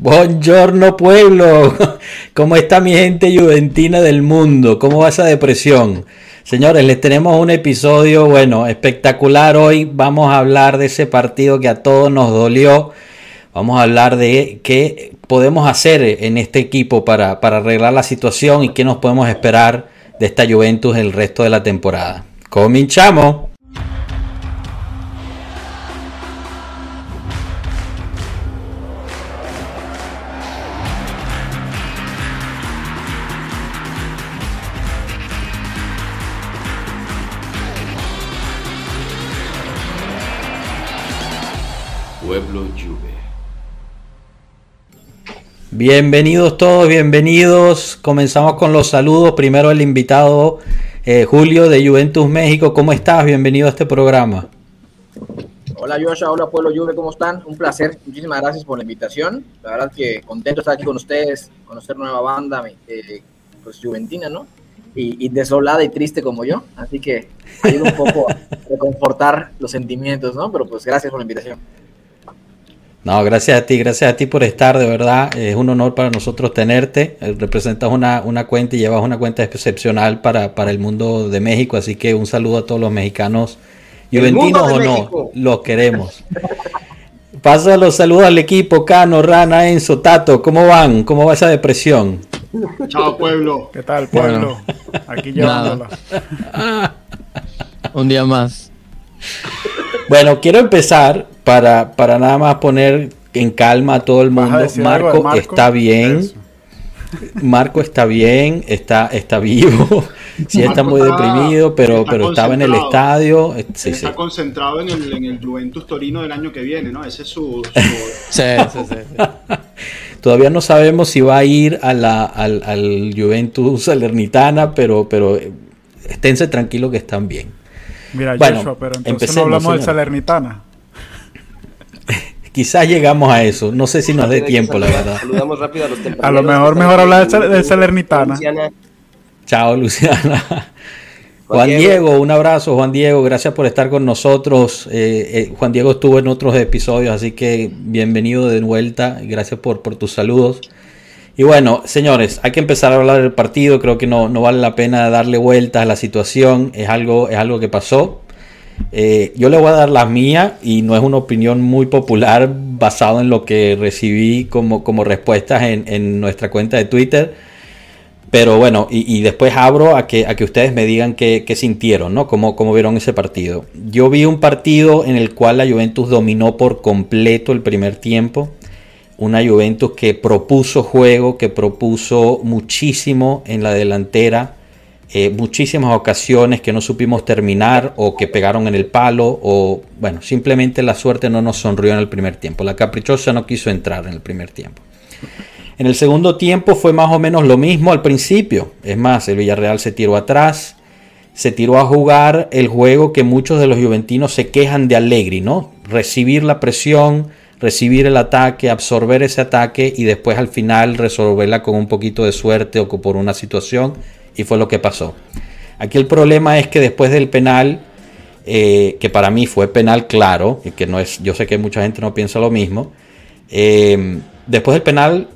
Buongiorno pueblo, ¿cómo está mi gente juventina del mundo? ¿Cómo va esa depresión? Señores, les tenemos un episodio, bueno, espectacular hoy. Vamos a hablar de ese partido que a todos nos dolió. Vamos a hablar de qué podemos hacer en este equipo para, para arreglar la situación y qué nos podemos esperar de esta Juventus el resto de la temporada. Cominchamos. Bienvenidos todos, bienvenidos. Comenzamos con los saludos. Primero el invitado eh, Julio de Juventus México. ¿Cómo estás? Bienvenido a este programa. Hola Joshua, hola Pueblo Juve, ¿cómo están? Un placer, muchísimas gracias por la invitación. La verdad que contento de estar aquí con ustedes, conocer nueva banda, eh, pues juventina, ¿no? Y, y, desolada y triste como yo, así que ayuda un poco a reconfortar los sentimientos, ¿no? Pero pues gracias por la invitación. No, gracias a ti, gracias a ti por estar, de verdad. Es un honor para nosotros tenerte. Eh, representas una, una cuenta y llevas una cuenta excepcional para, para, el mundo de México, así que un saludo a todos los mexicanos, juventinos o no, los queremos. Paso los saludos al equipo, Cano, Rana, Enzo, Tato, ¿cómo van? ¿Cómo va esa depresión? Chao, pueblo. ¿Qué tal, pueblo? Bueno, Aquí llevándola. un día más. Bueno, quiero empezar para, para nada más poner en calma a todo el mundo. Marco, Marco, está bien. Eso. Marco está bien, está, está vivo. Sí, está muy está, deprimido, pero, está pero estaba en el estadio. Sí, está sí. concentrado en el, en el, Juventus Torino del año que viene, ¿no? Ese es su. su... sí, sí, sí. Todavía no sabemos si va a ir a la, al, al Juventus Salernitana, pero, pero esténse tranquilos que están bien. Mira, bueno, Joshua, pero entonces no hablamos del Salernitana. Quizás llegamos a eso. No sé si nos dé tiempo, la verdad. Saludamos rápido a los A lo mejor mejor hablar del de Salernitana. Luciana. Chao, Luciana. Juan, Juan Diego. Diego. un abrazo, Juan Diego. Gracias por estar con nosotros. Eh, eh, Juan Diego estuvo en otros episodios, así que bienvenido de vuelta. Gracias por, por tus saludos. Y bueno, señores, hay que empezar a hablar del partido. Creo que no, no vale la pena darle vueltas a la situación. Es algo, es algo que pasó. Eh, yo le voy a dar la mía y no es una opinión muy popular basado en lo que recibí como, como respuestas en, en, nuestra cuenta de Twitter. Pero bueno, y, y después abro a que, a que ustedes me digan qué, sintieron, ¿no? Cómo, cómo vieron ese partido. Yo vi un partido en el cual la Juventus dominó por completo el primer tiempo una Juventus que propuso juego, que propuso muchísimo en la delantera, eh, muchísimas ocasiones que no supimos terminar o que pegaron en el palo o bueno, simplemente la suerte no nos sonrió en el primer tiempo. La caprichosa no quiso entrar en el primer tiempo. En el segundo tiempo fue más o menos lo mismo al principio. Es más, el Villarreal se tiró atrás, se tiró a jugar el juego que muchos de los juventinos se quejan de Allegri, ¿no? Recibir la presión, recibir el ataque, absorber ese ataque y después al final resolverla con un poquito de suerte o por una situación y fue lo que pasó. Aquí el problema es que después del penal, eh, que para mí fue penal claro, y que no es, yo sé que mucha gente no piensa lo mismo, eh, después del penal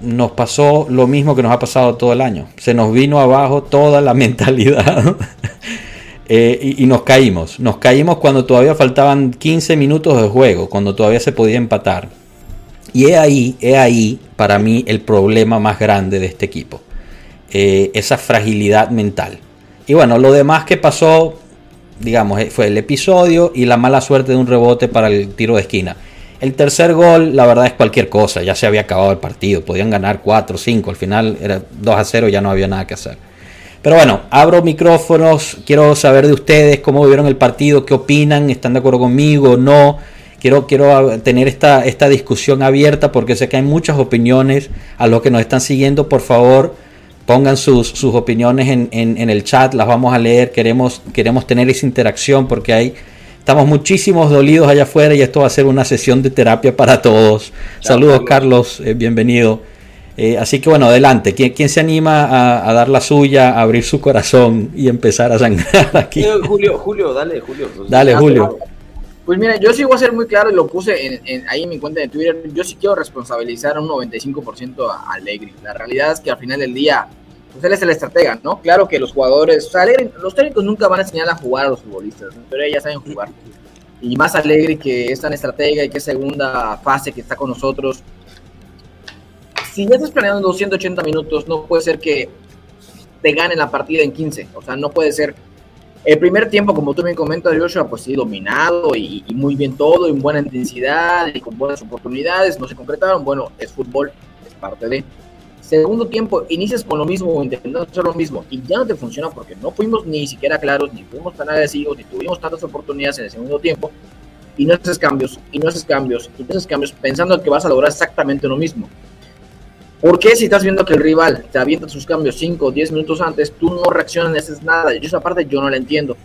nos pasó lo mismo que nos ha pasado todo el año. Se nos vino abajo toda la mentalidad. Eh, y, nos caímos. Nos caímos cuando todavía faltaban 15 minutos de juego, cuando todavía se podía empatar. Y he ahí, he ahí para mí el problema más grande de este equipo. Eh, esa fragilidad mental. Y bueno, lo demás que pasó, digamos, fue el episodio y la mala suerte de un rebote para el tiro de esquina. El tercer gol, la verdad es cualquier cosa, ya se había acabado el partido, podían ganar 4, 5, al final era 2 a 0, ya no había nada que hacer. Pero bueno, abro micrófonos, quiero saber de ustedes cómo vieron el partido, qué opinan, están de acuerdo conmigo, no. Quiero, quiero tener esta, esta discusión abierta porque sé que hay muchas opiniones. A los que nos están siguiendo, por favor, pongan sus, sus opiniones en, en, en, el chat, las vamos a leer. Queremos, queremos tener esa interacción porque hay, estamos muchísimos dolidos allá afuera y esto va a ser una sesión de terapia para todos. Saludos, Carlos, eh, bienvenido. Eh, así que bueno, adelante. ¿Quién, quién se anima a, a, dar la suya, a abrir su corazón y empezar a sangrar aquí? Eh, Julio, Julio, dale, Julio. Dale, Julio. Pues mira, yo sí voy a ser muy claro y lo puse en, ahí en mi cuenta de Twitter. Yo sí quiero responsabilizar un 95% a Allegri. La realidad es que al final del día, pues él es el estratega, ¿no? Claro que los jugadores, o sea, los técnicos nunca van a enseñar a jugar a los futbolistas, pero ellos saben jugar. Y más Allegri que es tan estratega y que es segunda fase que está con nosotros. Si ya estás planeando 280 minutos, no puede ser que te gane la partida en 15. O sea, no puede ser el primer tiempo, como tú me comentas, Joshua, pues sí, dominado y, muy bien todo, en buena intensidad y con buenas oportunidades, no se concretaron. Bueno, es fútbol, es parte de. Segundo tiempo, inicias con lo mismo, intentando hacer lo mismo, y ya no te funciona porque no fuimos ni siquiera claros, ni fuimos tan agresivos, ni tuvimos tantas oportunidades en el segundo tiempo, y no haces cambios, y no haces cambios, y no haces cambios pensando que vas a lograr exactamente lo mismo. ¿Por qué si estás viendo que el rival te avienta sus cambios 5 o 10 minutos antes, tú no reaccionas, ni haces nada? Yo esa parte yo no la entiendo.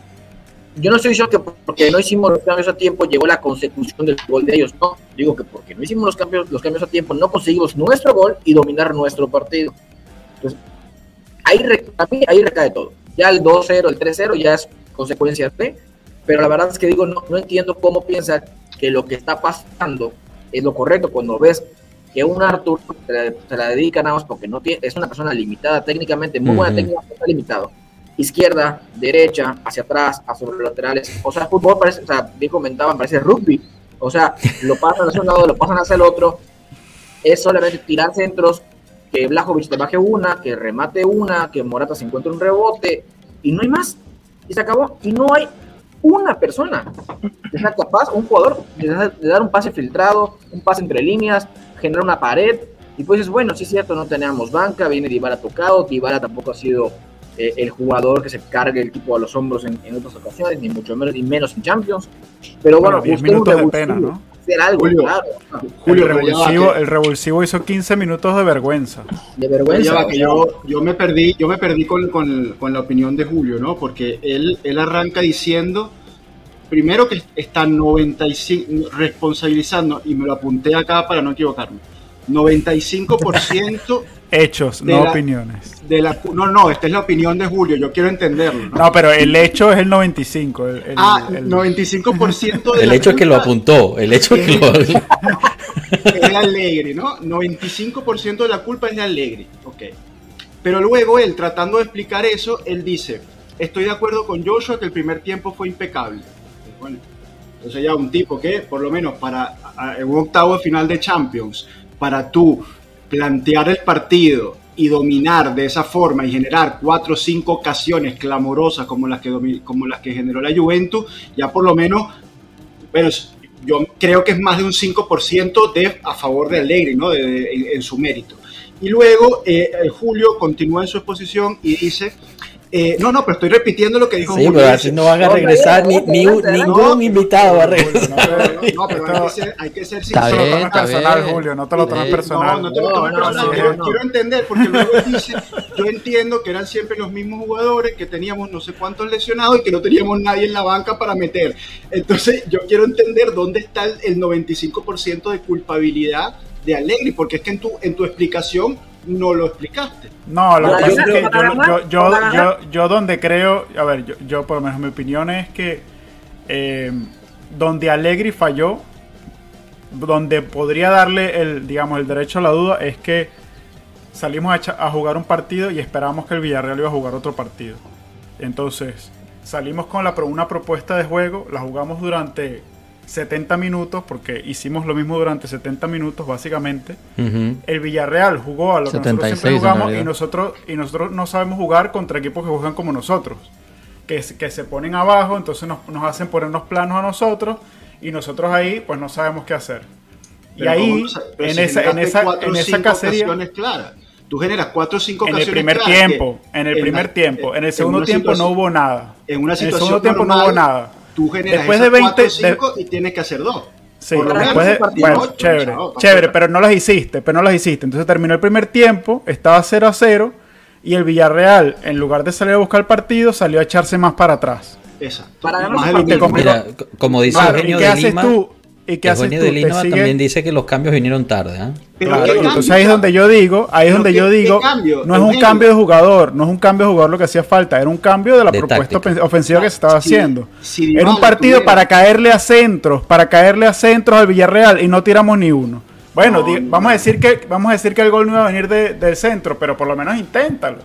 Yo no estoy diciendo que porque no hicimos los cambios a tiempo llegó la consecución del gol de ellos. No, digo que porque no hicimos los cambios, los cambios a tiempo no conseguimos nuestro gol y dominar nuestro partido. Entonces, ahí, ahí recae todo. Ya el 2-0, el 3-0 ya es consecuencia de, pero la verdad es que digo, no, no entiendo cómo piensa que lo que está pasando es lo correcto cuando ves que un Arthur se la, dedica nada más porque no tiene, es una persona limitada técnicamente, muy buena técnica, está limitado. Izquierda, derecha, hacia atrás, hacia los laterales. O sea, fútbol parece, o sea, bien comentaban, parece rugby. O sea, lo pasan hacia un lado, lo pasan hacia el otro. Es solamente tirar centros, que Blajovic te baje una, que remate una, que Morata se encuentre un rebote, y no hay más. Y se acabó. Y no hay una persona que sea capaz, un jugador, de dar un pase filtrado, un pase entre líneas, generar una pared. Y pues es bueno, sí es cierto, no teníamos banca, viene Dybala tocado, Dybala tampoco ha sido eh, el jugador que se cargue el equipo a los hombros en, otras ocasiones, ni mucho menos, ni menos en Champions. Pero bueno, bueno minutos de pena, ¿no? Hacer algo, Julio, claro. Julio, el, revulsivo, el revulsivo hizo 15 minutos de vergüenza. De vergüenza. yo, yo, me perdí, yo me perdí con, con, con, la opinión de Julio, ¿no? Porque él, él arranca diciendo primero que está 95, responsabilizando, y me lo apunté acá para no equivocarme, 95% hechos, no opiniones. De la, no, no, esta es la opinión de Julio, yo quiero entenderlo. No, pero el hecho es el 95. El, ah, el, 95% de El hecho es que lo apuntó, el hecho es que lo... es Alegre, ¿no? 95% de la culpa es de Alegre, ok. Pero luego él, tratando de explicar eso, él dice, estoy de acuerdo con Joshua que el primer tiempo fue impecable entonces ya un tipo que, por lo menos para un octavo final de Champions, para tú plantear el partido y dominar de esa forma y generar cuatro o cinco ocasiones clamorosas como las que, como las que generó la Juventus, ya por lo menos, bueno, yo creo que es más de un 5% de, a favor de Allegri, ¿no? en, su mérito. Y luego eh, Julio continúa en su exposición y dice eh, no, no, pero estoy repitiendo lo que dijo sí, pero así no van a regresar ni, ningún invitado va a regresar. No, pero hay que ser, hay que ser sincero. Está bien, está personal, Julio, no te lo tomes personal. No, no te lo tomes personal. Quiero entender, porque luego dice, yo entiendo que eran siempre los mismos jugadores, que teníamos no sé cuántos lesionados y que no teníamos nadie en la banca para meter. Entonces, yo quiero entender dónde está el 95% de culpabilidad de Alegri, porque es que en tu, en tu explicación no lo explicaste. No, lo que pasa es que yo, yo, yo, yo, donde creo, a ver, yo, yo por lo menos mi opinión es que eh, donde Allegri falló, donde podría darle el, digamos, el derecho a la duda es que salimos a, a jugar un partido y esperábamos que el Villarreal iba a jugar otro partido. Entonces, salimos con la, una propuesta de juego, la jugamos durante 70 minutos, porque hicimos lo mismo durante 70 minutos básicamente. El Villarreal jugó a lo que nosotros siempre jugamos y nosotros, y nosotros no sabemos jugar contra equipos que juegan como nosotros. Que, que se ponen abajo, entonces nos, nos hacen ponernos planos a nosotros y nosotros ahí pues no sabemos qué hacer. y ahí, en, esa, en, esa, en esa cacería... Tú generas cuatro o cinco En el primer tiempo, en el primer tiempo. En el segundo tiempo no hubo nada. En una situación en el segundo tiempo no hubo nada tú generas después de 20 5 y tienes que hacer dos. Sí, después de, bueno, chévere, chévere, pero no las hiciste, pero no las hiciste. Entonces terminó el primer tiempo, estaba 0 a 0 y el Villarreal, en lugar de salir a buscar el partido, salió a echarse más para atrás. Exacto. Para ganar Mira, como dice Eugenio ¿Qué haces tú? ¿Y qué haces tú? de ¿Te Línova sigue- también dice que los cambios vinieron tarde. ¿ah? Pero Claro, entonces ahí es donde yo digo, ahí es donde ¿qué- yo digo, cambio? no es un cambio de jugador, no es un cambio de jugador lo que hacía falta, era un cambio de la De propuesta ofensiva que se estaba haciendo. era un partido tuviera- para caerle a centros, para caerle a centros al Villarreal y no tiramos ni uno. Bueno, No, di- no. vamos a decir que vamos a decir que el gol no iba a venir de- del centro, pero por lo menos inténtalo.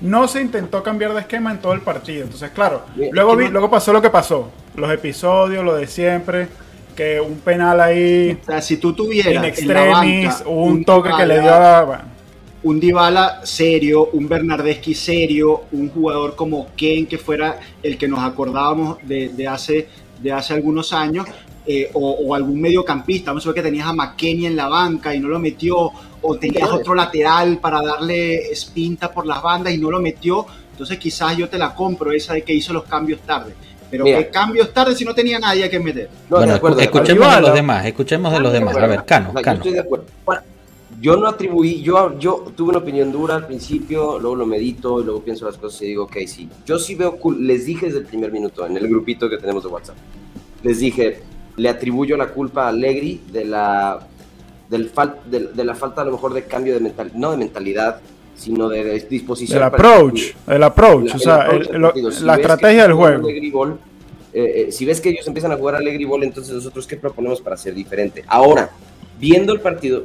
No se intentó cambiar de esquema en todo el partido. Entonces, claro, luego, vi- luego pasó lo que pasó. Los episodios, lo de siempre, que un penal ahí O sea, si tú tuvieras in en la extremis, banca un toque que le dio Dybala- a... bueno. un Dybala serio, un Bernardeschi serio, un jugador como Ken que fuera el que nos acordábamos de, de hace, de hace algunos años, eh, o, o algún mediocampista, vamos a ver que tenías a McKenny en la banca y no lo metió, o tenías otro lateral para darle espinta por las bandas y no lo metió, entonces quizás yo te la compro esa de que hizo los cambios tarde. Pero Mira. ¿qué cambios tarde si no tenía nadie que meter? No, bueno, de escuchemos de los demás, escuchemos de los demás. A ver, Cano, No, yo Cano. estoy de acuerdo. Yo no atribuí, yo, yo tuve una opinión dura al principio, luego lo medito y luego pienso las cosas y digo, ok, sí. Yo sí veo. Les dije desde el primer minuto en el grupito que tenemos de WhatsApp. Les dije, le atribuyo la culpa a Allegri de la, del fal- de, de la falta a lo mejor de cambio de mental, no de mentalidad, sino de, disposición. El approach, el approach, o el sea, el-. Si la estrategia del juego. Ball, eh, eh, si ves que ellos empiezan a jugar Allegri Ball, entonces nosotros qué proponemos para ser diferente. Ahora, viendo el partido,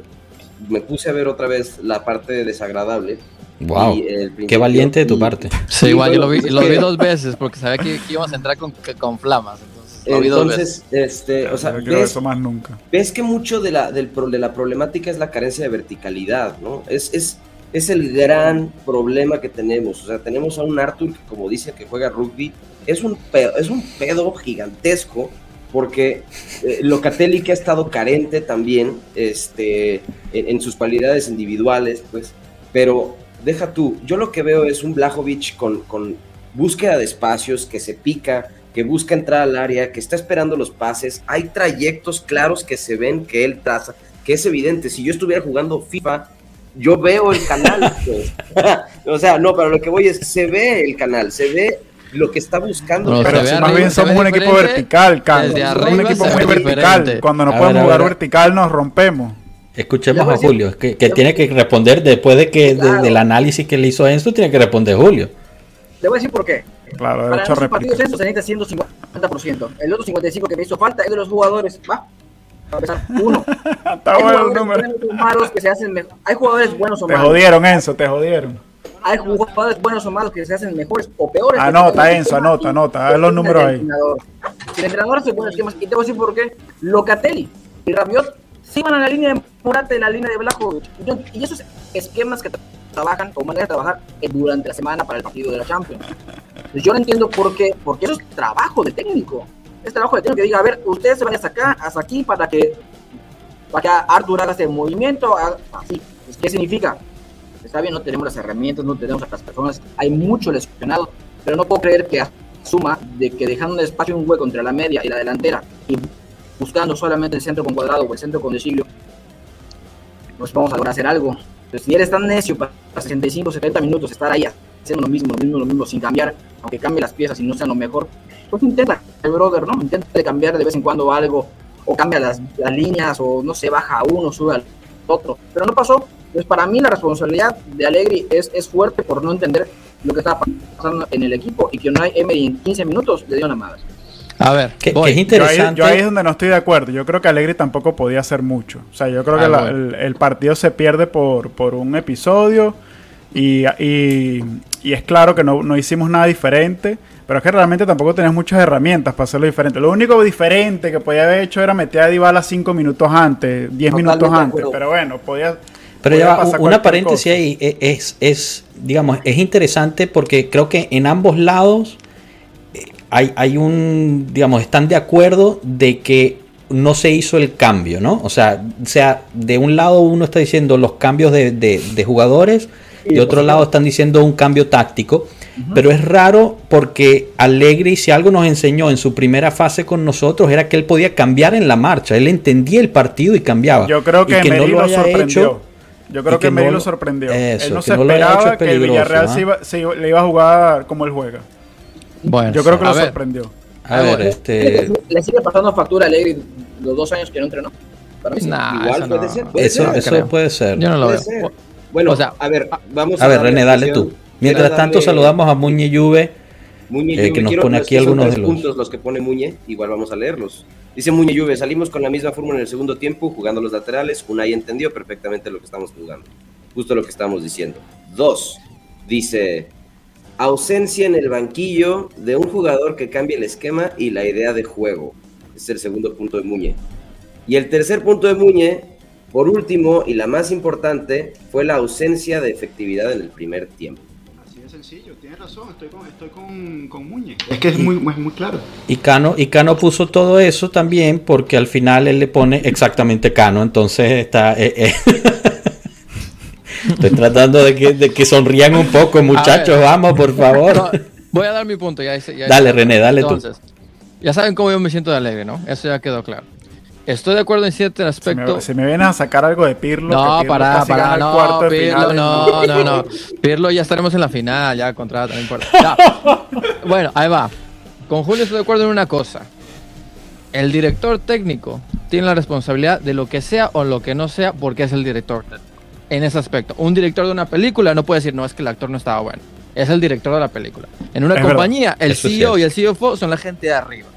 me puse a ver otra vez la parte desagradable. Wow, qué valiente de tu y- parte. Sí, igual yo lo vi, Entonces, lo vi dos veces porque sabía que, que íbamos a entrar con, que- con flamas. Entonces, lo vi dos veces. Entonces, este, o sea, ves, eso más nunca. ves que mucho de la, del, pro- de la problemática es la carencia de verticalidad, ¿no? Es, es, es el gran problema que tenemos. O sea, tenemos a un Arthur que, como dice que juega rugby, es un pedo, es un pedo gigantesco porque eh, Locatelli que ha estado carente también este, en, sus cualidades individuales, pues, pero deja tú, yo lo que veo es un Blajovic con, con búsqueda de espacios, que se pica, que busca entrar al área, que está esperando los pases, hay trayectos claros que se ven que él traza, que es evidente, si yo estuviera jugando FIFA, yo veo el canal, pues. o sea, no, pero lo que voy es, se ve el canal, se ve lo que está buscando. No, Pero si más bien somos un equipo vertical, Carlos. Somos un equipo muy ve vertical. diferente. Cuando no A podemos ver, jugar ver. vertical nos rompemos. Escuchemos a Julio, que, que tiene que responder después de que de- del análisis que le hizo Enzo, tiene que responder Julio. Le voy a decir por qué. Claro, Para derecho a esos partidos réplica. estos se necesita 150%. El otro 55% que me hizo falta es de los jugadores. Va. Uno. Está Hay bueno el número. malos que se hacen mejor. Hay jugadores buenos o Te malos. jodieron, Enzo, te jodieron. Hay jugadores buenos o malos que se hacen mejores o peores. Anota, Enzo, anota, anota, haz los números ahí. Si el entrenador hace buenos esquemas, y te voy a decir por qué, Locatelli y Rabiot sí van a la línea de Morata y la línea de Blajovic. Yo- Y esos esquemas que tra- trabajan o manera de trabajar eh, durante la semana para el partido de la Champions. Pues yo no entiendo por qué, porque eso es trabajo de técnico. Es trabajo de técnico que diga, a ver, ustedes se van hasta acá, hasta aquí, para que, para que Arthur haga este movimiento, así. Pues, ¿Qué significa? Está bien, no tenemos las herramientas, no tenemos a las personas, hay mucho lesionado, pero no puedo creer que asuma de que dejando un espacio, un hueco entre la media y la delantera y buscando solamente el centro con cuadrado o el centro con desilio, pues vamos a lograr hacer algo. Pero si eres tan necio para 65, 70 minutos estar ahí haciendo lo mismo, lo mismo, lo mismo, sin cambiar, aunque cambie las piezas y no sean lo mejor, pues intenta, el brother, ¿no? Intenta de cambiar de vez en cuando algo, o cambia las, las líneas, o no sé, baja a uno, sube al otro. Pero no pasó. Entonces, para mí, la responsabilidad de Allegri es, es fuerte por no entender lo que estaba pasando en el equipo y que no hay Emery en 15 minutos le dio una madre. A ver, Que, voy. que es Yo ahí, interesante. yo ahí es donde no estoy de acuerdo. Yo creo que Alegri tampoco podía hacer mucho. O sea, yo creo que Ah, la- bueno. el, el partido se pierde por, por un episodio y, y- y es claro que no, no hicimos nada diferente. Pero es que realmente tampoco tenías muchas herramientas para hacerlo diferente. Lo único diferente que podía haber hecho era meter a Dybala cinco minutos antes, diez Totalmente minutos de antes. Pero bueno, podía... Pero podía ya va, pasar una paréntesis cosa. ahí e- es, es, digamos, es interesante porque creo que en ambos lados eh, hay, hay un, digamos, están de acuerdo de que no se hizo el cambio, ¿no? O sea, o sea de un lado uno está diciendo los cambios de, de- de jugadores, Y de otro lado están diciendo un cambio táctico. Pero es raro porque Allegri, si algo nos enseñó en su primera fase con nosotros, era que él podía cambiar en la marcha. Él entendía el partido y cambiaba. Yo creo que, Y no Emery lo, haya sorprendió. hecho- Yo creo que, que no lo sorprendió. Eso, Él no que se no esperaba es que el Villarreal ¿ah? se iba- se iba- le iba a jugar como él juega. Bueno, Yo creo que lo ver, sorprendió. A ver, este. Le sigue pasando factura a Allegri los dos años que no entrenó. Para mí, igual puede ser. eso, eso puede ser. Yo no lo veo. Bueno, o sea, a ver, vamos a, a ver, René, dale tú. Mientras tanto, saludamos a Muñe Juve, eh, que nos pone aquí algunos de los puntos los que pone Muñe, igual vamos a leerlos. Dice Muñe Juve, salimos con la misma fórmula en el segundo tiempo, jugando los laterales. Unai entendió perfectamente lo que estamos jugando. Justo lo que estamos diciendo. Dos, dice, ausencia en el banquillo de un jugador que cambie el esquema y la idea de juego. es el segundo punto de Muñe. Y el tercer punto de Muñe por último, y la más importante, fue la ausencia de efectividad en el primer tiempo. Así de sencillo, tienes razón, estoy con, estoy con, Muñe. Es que es muy, muy claro. Y Cano, y Cano puso todo eso también porque al final él le pone exactamente Cano, entonces está... Eh, eh. Estoy tratando de que, de que sonrían un poco, muchachos, vamos, por favor. voy a dar mi punto. Ya, dale, René, dale entonces, Ya saben cómo yo me siento de alegre, ¿no? Eso ya quedó claro. Estoy de acuerdo en cierto aspecto. Se me, viene a sacar algo de Pirlo. No, para, para, no, Pirlo, no, no, no. Pirlo ya estaremos en la final, ya contra, no importa. Bueno, ahí va. Con Julio estoy de acuerdo en una cosa. El director técnico tiene la responsabilidad de lo que sea o lo que no sea porque es el director. En ese aspecto. Un director de una película no puede decir, no, es que el actor no estaba bueno. Es el director de la película. En una compañía, el CEO y el CFO son la gente de arriba.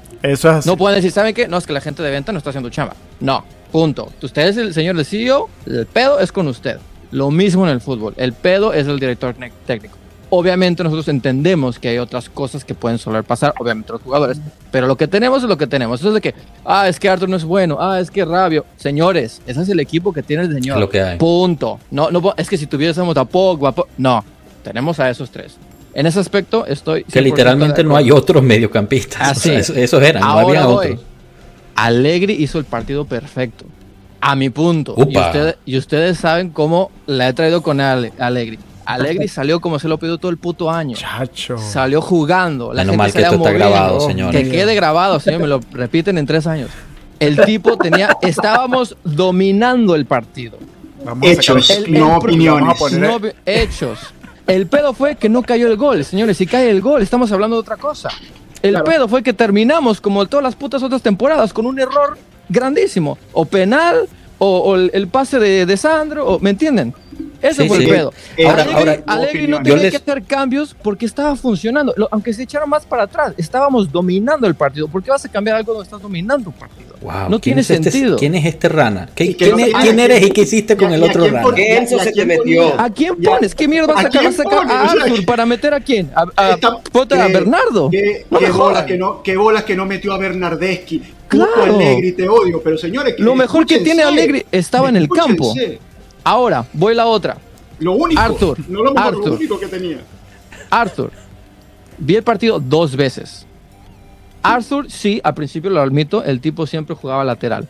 No pueden decir, ¿saben qué? No, es que la gente de venta no está haciendo chamba. No, punto. Usted es el señor del CEO, el pedo es con usted. Lo mismo en el fútbol. El pedo es el director técnico. Obviamente nosotros entendemos que hay otras cosas que pueden soler pasar, obviamente los jugadores, pero lo que tenemos es lo que tenemos. Eso es de que, ah, es que Arthur no es bueno, ah, es que Rabio. Señores, ese es el equipo que tiene el señor. lo que hay. Punto. No, no, es que si tuviésemos a Pogba, no, tenemos a esos tres. En ese aspecto estoy... Que literalmente no hay otros mediocampistas. Así. esos eran, no había otros. Allegri hizo el partido perfecto. A mi punto. Y, ustedes saben cómo la he traído con Allegri. Allegri salió como se lo pidió todo el puto año. Chacho. Salió jugando. La Menos mal que esto está grabado, señor. Que quede grabado, señor. Me lo repiten en tres años. El tipo tenía. Estábamos dominando el partido. hechos, no opiniones. hechos. El pedo fue que no cayó el gol, señores. Si cae el gol, estamos hablando de otra cosa. El pedo fue que terminamos como todas las putas otras temporadas con un error grandísimo. O penal, o, el, pase de, de Sandro, o, ¿me entienden? Ese fue el pedo. Eh, ahora, Alegri, no tenía que hacer cambios porque estaba funcionando. aunque se echaron más para atrás, estábamos dominando el partido. ¿Por qué vas a cambiar algo donde estás dominando un partido? no tiene este sentido. ¿Quién es este rana? ¿Quién, eres y qué hiciste con el otro rana? ¿Qué Enzo se te metió? ¿A quién pones? ¿Qué mierda vas a sacar a Arthur para meter a quién? ¿A, a, a Bernardo? ¿Qué, bolas que no, qué bolas que no metió a Bernardeschi? Claro. Alegri, te odio, pero señores. Lo mejor que tiene Alegri estaba en el campo. Ahora, voy la otra. Lo único. Arthur. No lo, Arthur, lo único que tenía. Arthur. Vi el partido dos veces. Arthur, sí, al principio lo admito, el tipo siempre jugaba lateral.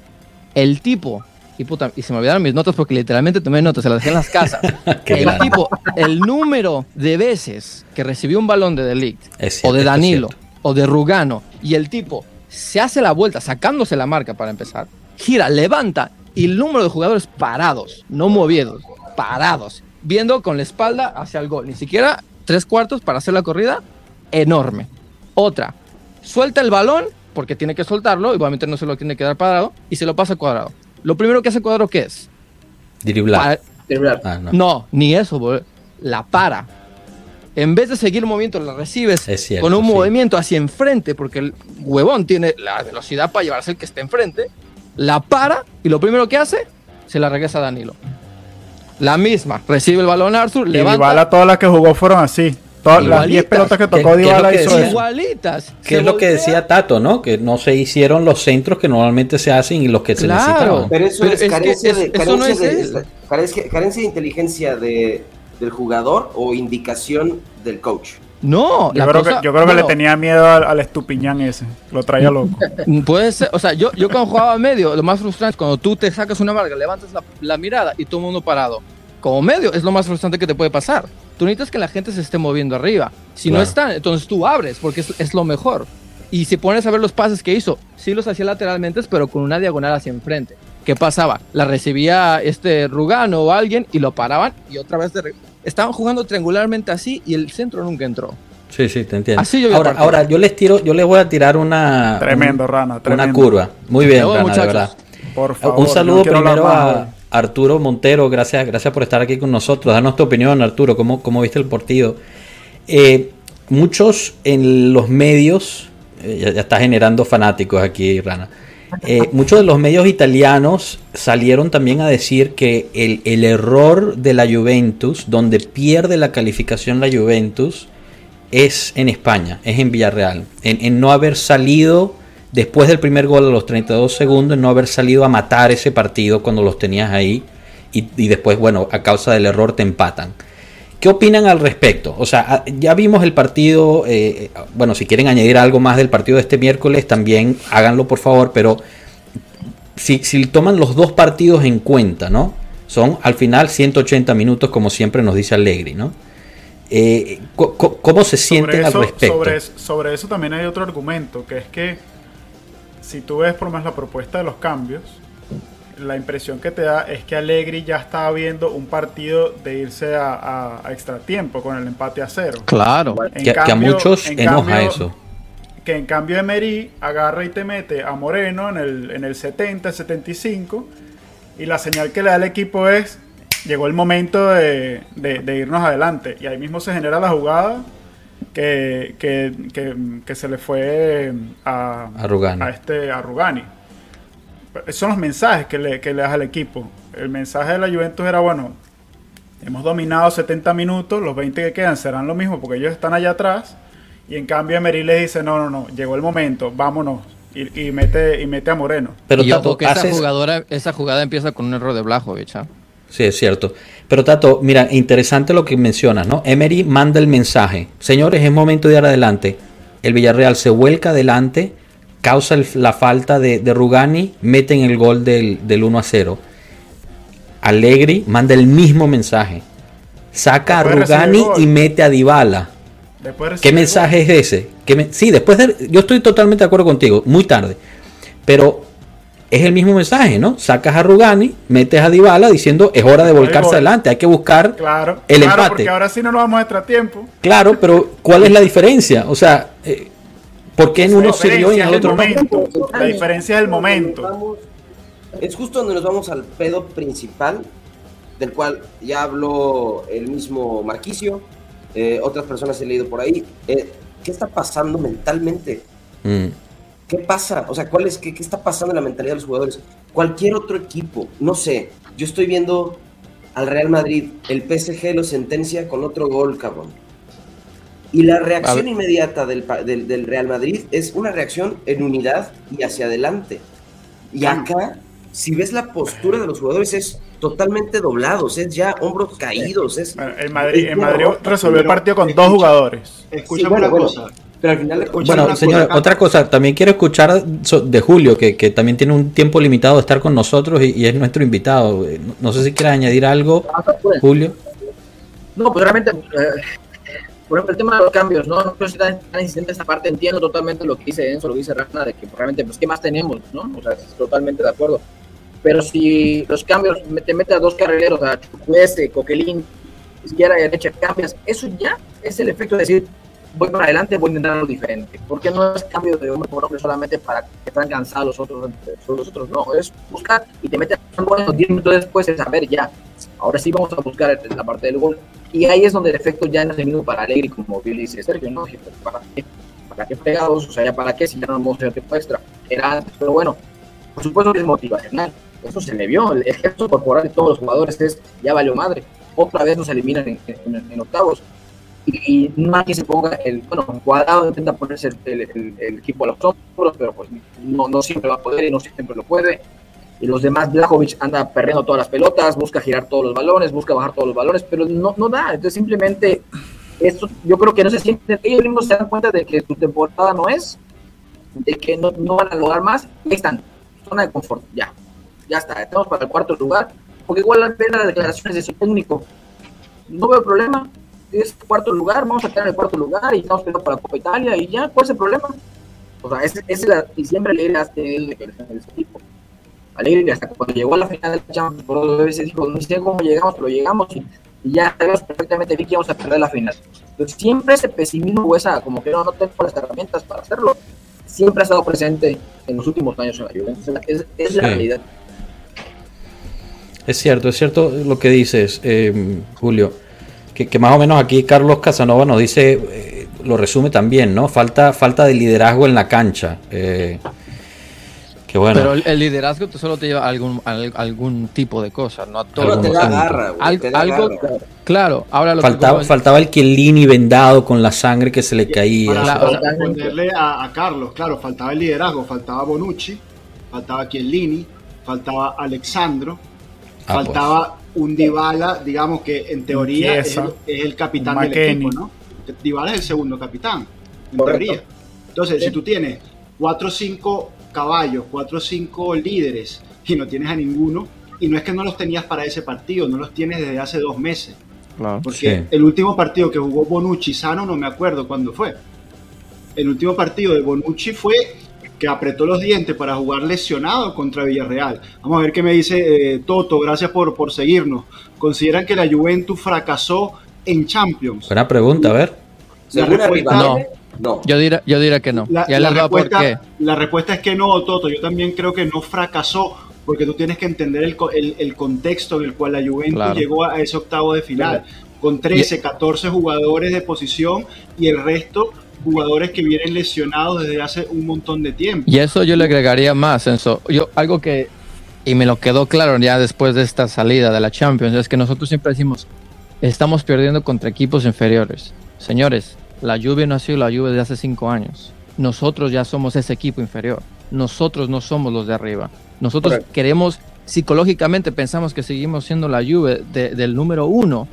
El tipo, y, puta, y se me olvidaron mis notas porque literalmente tomé notas, se las dejé en las casas. el tipo, el número de veces que recibió un balón de Delict, o de Danilo, o de Rugano, y el tipo se hace la vuelta, sacándose la marca para empezar, gira, levanta y el número de jugadores parados, no movidos, parados, viendo con la espalda hacia el gol. Ni siquiera tres cuartos para hacer la corrida, enorme. Otra, suelta el balón, porque tiene que soltarlo, igualmente no se lo tiene que dar parado, y se lo pasa cuadrado. Lo primero que hace cuadrado, ¿qué es? Driblar. Ah, no. ni eso, la para. En vez de seguir el movimiento, la recibes con un movimiento hacia enfrente, porque el huevón tiene la velocidad para llevarse el que esté enfrente la para y lo primero que hace, se la regresa a Danilo. La misma, recibe el balón Arthur, y Dybala todas las que jugó fueron así. Todas las 10 pelotas que tocó Dybala hizo eso. Igualitas. Que es lo que decía Tato, ¿no? Que no se hicieron los centros que normalmente se hacen y los que se necesitaban. Pero eso es, carencia, de, carencia, de, inteligencia de, del jugador o indicación del coach. No, yo creo, que, yo creo que le tenía miedo al, estupiñán ese. Lo traía loco. Puede ser, o sea, yo, yo cuando jugaba medio, lo más frustrante es cuando tú te sacas una marca, levantas la, mirada y todo el mundo parado. Como medio es lo más frustrante que te puede pasar. Tú necesitas que la gente se esté moviendo arriba. Si no están, entonces tú abres porque es, es, lo mejor. Y si pones a ver los pases que hizo, sí los hacía lateralmente, pero con una diagonal hacia enfrente. ¿Qué pasaba? La recibía este Rugano o alguien y lo paraban y otra vez de Estaban jugando triangularmente así y el centro nunca entró. Sí, sí, te entiendo. ahora, ahora yo les tiro, yo les voy a tirar una tremendo rana, una curva. Muy bien, Rana, de verdad. Por favor, un saludo primero a Arturo Montero, gracias, gracias por estar aquí con nosotros. Danos tu opinión, Arturo, cómo, cómo viste el partido. Eh, muchos en los medios, eh, ya, está generando fanáticos aquí, Rana. Eh, muchos de los medios italianos salieron también a decir que el, error de la Juventus, donde pierde la calificación la Juventus, es en España, es en Villarreal, en no haber salido después del primer gol a los 32 segundos, no haber salido a matar ese partido cuando los tenías ahí y, después, bueno, a causa del error te empatan. ¿Qué opinan al respecto? O sea, ya vimos el partido, eh, bueno, si quieren añadir algo más del partido de este miércoles, también háganlo por favor, pero si, toman los dos partidos en cuenta, ¿no? Son al final 180 minutos, como siempre nos dice Allegri, ¿no? Eh, ¿Cómo se sienten al respecto? Sobre, sobre eso también hay otro argumento, que es que si tú ves por más la propuesta de los cambios, la impresión que te da es que Allegri ya estaba viendo un partido de irse a, a, extra tiempo con el empate a cero. Claro, que, a muchos enoja eso. Que en cambio Emery agarra y te mete a Moreno en el, en el 70, 75 y la señal que le da el equipo es llegó el momento de, de irnos adelante y ahí mismo se genera la jugada que, que, se le fue a, a, este, a Rugani. Esos son los mensajes que le, que le das al equipo. El mensaje de la Juventus era, bueno, hemos dominado 70 minutos, los 20 que quedan serán lo mismo porque ellos están allá atrás. Y en cambio Emery le dice, no, no, no, llegó el momento, vámonos. Y, mete, y mete a Moreno. Pero Tato, esa, jugadora, esa jugada empieza con un error de Blajovic. ¿ah? Sí, es cierto. Pero Tato, mira, interesante lo que mencionas, ¿no? Emery manda el mensaje. Señores, es momento de ir adelante. El Villarreal se vuelca adelante, causa la falta de, Rugani, meten el gol del, 1 a 0. Allegri manda el mismo mensaje. Saca a Rugani y mete a Dybala. ¿Qué mensaje es ese? sí, después de, yo estoy totalmente de acuerdo contigo, muy tarde. Pero es el mismo mensaje, ¿no? Sacas a Rugani, metes a Dybala diciendo es hora de volcarse adelante, hay que buscar claro, el claro, empate. Porque ahora sí no nos vamos a extra tiempo. Claro, pero ¿cuál es la diferencia? O sea, eh, ¿por qué en uno sirvió y en el otro momento? La diferencia es el momento. Es justo donde nos vamos al pedo principal, del cual ya habló el mismo Marquicio, eh, otras personas he leído por ahí. Eh, ¿Qué está pasando mentalmente? Mm. ¿Qué pasa? O sea, ¿cuál es, qué, está pasando en la mentalidad de los jugadores? Cualquier otro equipo, no sé. Yo estoy viendo al Real Madrid, el PSG lo sentencia con otro gol, cabrón. Y la reacción inmediata del, del, Real Madrid es una reacción en unidad y hacia adelante. Y acá, si ves la postura de los jugadores, es totalmente doblados, es ya hombros caídos. Es, el Madrid, Madrid resolvió el partido con dos jugadores. Escuchame una cosa bueno, señor, otra cosa, también quiero escuchar de Julio, que, también tiene un tiempo limitado de estar con nosotros y, es nuestro invitado. No sé si quiere añadir algo, Julio. No, pues realmente, eh, por ejemplo, el tema de los cambios, ¿no? No si tan, tan insistente esta parte, entiendo totalmente lo que dice Enzo, lo que dice Rana, de que realmente, pues, ¿qué más tenemos, no? O sea, estoy totalmente de acuerdo. Pero si los cambios, te metes a dos carrileros, a Chukwese, Coquelín, izquierda y derecha, cambias, eso ya es el efecto de decir, voy para adelante, voy a intentar algo diferente. Porque no es cambio de hombre por hombre solamente para que estén cansados los otros, los otros no, es buscar y te metes bueno, 10 minutos después es saber ya, ahora sí vamos a buscar la parte del gol. Y ahí es donde el efecto ya no es el mismo para Alegre, como bien dice Sergio, ¿no? ¿Para qué? ¿Para qué fregados? O sea, ya para qué si ya no vamos a hacer tiempo extra. Era antes, pero bueno, por supuesto que es motivacional. Eso se le vio, el gesto corporal de todos los jugadores es ya valió madre. Otra vez nos eliminan en octavos y nadie se ponga el, bueno, cuadrado intenta ponerse el, equipo a los hombros, pero pues no, no siempre va a poder y no siempre lo puede. Y los demás, Blajovic anda perdiendo todas las pelotas, busca girar todos los balones, busca bajar todos los balones, pero no, no da. Entonces simplemente, esto, yo creo que no se sienten, ellos mismos se dan cuenta de que su temporada no es, de que no, no van a lograr más, ahí están, zona de confort, ya, ya está, estamos para el cuarto lugar, porque igual la pena las declaraciones de su técnico, no veo problema, es cuarto lugar, vamos a quedar en el cuarto lugar y estamos peleando para Copa Italia y ya, ¿cuál es el problema? O sea, ese, es la, y siempre Alegre ha tenido de que el Alegre hasta cuando llegó a la final del Champions por dos veces dijo, no sé cómo llegamos, pero llegamos y y ya sabemos perfectamente bien que vamos a perder la final. Entonces, siempre ese pesimismo o esa, como que no, no tengo las herramientas para hacerlo, siempre ha estado presente en los últimos años en la Juventus. Es, la realidad. Es cierto, es cierto lo que dices, eh, Julio. Que, más o menos aquí Carlos Casanova nos dice, eh, lo resume también, ¿no? Falta, falta de liderazgo en la cancha. Eh, pero el, liderazgo solo te lleva a algún, algún tipo de cosas, no a todo. te da garra, algo, claro. Ahora lo faltaba, faltaba el Chiellini vendado con la sangre que se le caía. Para responderle a, Carlos, claro, faltaba el liderazgo, faltaba Bonucci, faltaba Chiellini, faltaba Alexandro, ah, pues. faltaba un Dybala, digamos que en teoría es el, capitán del equipo, ¿no? Dybala es el segundo capitán, en teoría. Entonces, si tú tienes cuatro o cinco caballos, cuatro o cinco líderes y no tienes a ninguno, y no es que no los tenías para ese partido, no los tienes desde hace dos meses. porque el último partido que jugó Bonucci sano no me acuerdo cuándo fue. El último partido de Bonucci fue que apretó los dientes para jugar lesionado contra Villarreal. Vamos a ver qué me dice eh, Toto, gracias por, por seguirnos. ¿Consideran que la Juventus fracasó en Champions? Buena pregunta, a ver. La respuesta, no. No. Yo diría, yo diría que no. La, respuesta, la respuesta es que no, Toto. Yo también creo que no fracasó, porque tú tienes que entender el, el, contexto en el cual la Juventus llegó a ese octavo de final, con 13, 14 jugadores de posición y el resto jugadores que vienen lesionados desde hace un montón de tiempo. Y eso yo le agregaría más, Enzo. Yo, algo que, y me lo quedó claro ya después de esta salida de la Champions, es que nosotros siempre decimos, estamos perdiendo contra equipos inferiores. Señores, la lluvia no ha sido la lluvia de hace cinco años. Nosotros ya somos ese equipo inferior. Nosotros no somos los de arriba. Nosotros queremos, psicológicamente pensamos que seguimos siendo la lluvia del número uno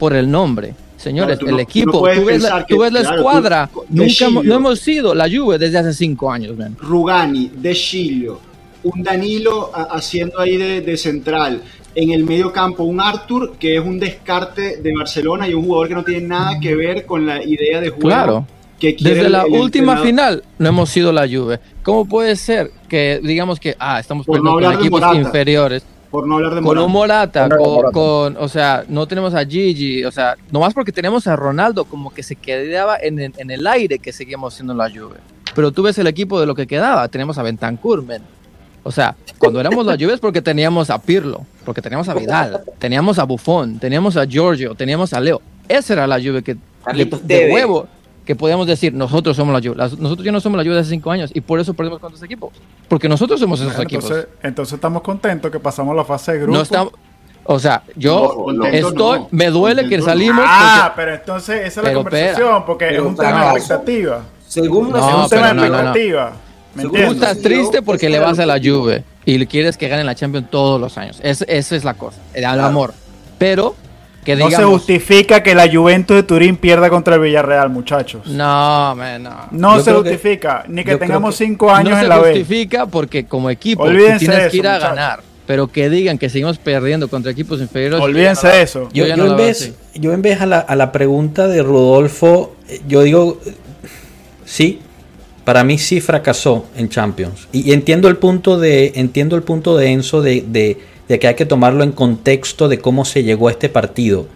por el nombre. Señores, el equipo, tú, ves la, escuadra, nunca no hemos sido la lluvia desde hace cinco años. Rugani, De Chilio, un Danilo haciendo ahí de, central, en el medio campo un Arthur que es un descarte de Barcelona y un jugador que no tiene nada que ver con la idea de juego. Claro. Que Desde la última final no hemos sido la Juve. ¿Cómo puede ser que digamos que ah, estamos perdiendo con equipos inferiores? Por no hablar de Morata. Con un Morata, con, o sea, no tenemos a Gigi, o sea, nomás porque tenemos a Ronaldo, como que se quedaba en, en el aire que seguíamos siendo la Juve. Pero tú ves el equipo de lo que quedaba, tenemos a Bentancur, men. O sea, cuando éramos la Juve es porque teníamos a Pirlo, porque teníamos a Vidal, teníamos a Buffon, teníamos a Giorgio, teníamos a Leo. Esa era la Juve que de huevo que podíamos decir, nosotros somos la Juve. Nosotros ya no somos la Juve de hace cinco años y por eso perdemos con esos equipos. Porque nosotros somos esos equipos. Entonces estamos contentos que pasamos la fase de grupo. No estamos, o sea, yo estoy, me duele que salimos. Ah, pero entonces esa es la conversación, porque es un tema de expectativa. Según una es un tema de expectativa. Tú estás triste porque le vas a la Juve y quieres que gane la Champions todos los años. esa es la cosa, el amor. Pero que digamos, no se justifica que la Juventus de Turín pierda contra el Villarreal, muchachos. No, man, no. No se justifica, ni que tengamos cinco años en la B. No se justifica porque como equipo tienes que ir a ganar. Pero que digan que seguimos perdiendo contra equipos inferiores. Olvídense de eso. Yo, en vez, yo en vez a la, a la pregunta de Rodolfo, eh, yo digo, sí, para mí sí fracasó en Champions. Y, entiendo el punto de, entiendo el punto de Enzo de, que hay que tomarlo en contexto de cómo se llegó a este partido.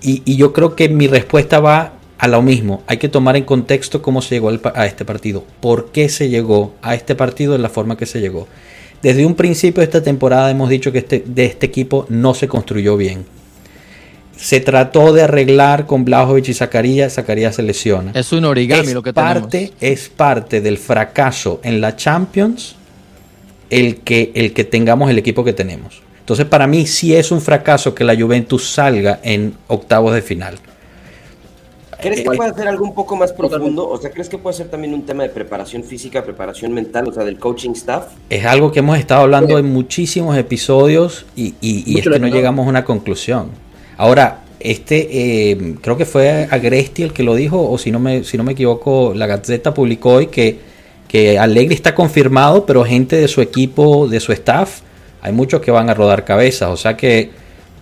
Y, yo creo que mi respuesta va a lo mismo. Hay que tomar en contexto cómo se llegó a este partido. ¿Por qué se llegó a este partido de la forma que se llegó? Desde un principio de esta temporada hemos dicho que este, de este equipo no se construyó bien se trató de arreglar con Blajovic y Zacarías, Zacarías se lesiona. Es un origami es lo que parte, Es parte del fracaso en la Champions el que, el que tengamos el equipo que tenemos. Entonces para mí sí es un fracaso que la Juventus salga en octavos de final. ¿Crees que puede ser algo un poco más profundo? O sea, ¿crees que puede ser también un tema de preparación física, preparación mental, o sea, del coaching staff? Es algo que hemos estado hablando en muchísimos episodios y, y es que no llegamos a una conclusión. Ahora, este, eh, creo que fue Agresti el que lo dijo, o si no me, si no me equivoco, la Gazeta publicó hoy que, que Allegri está confirmado, pero gente de su equipo, de su staff, hay muchos que van a rodar cabezas, o sea que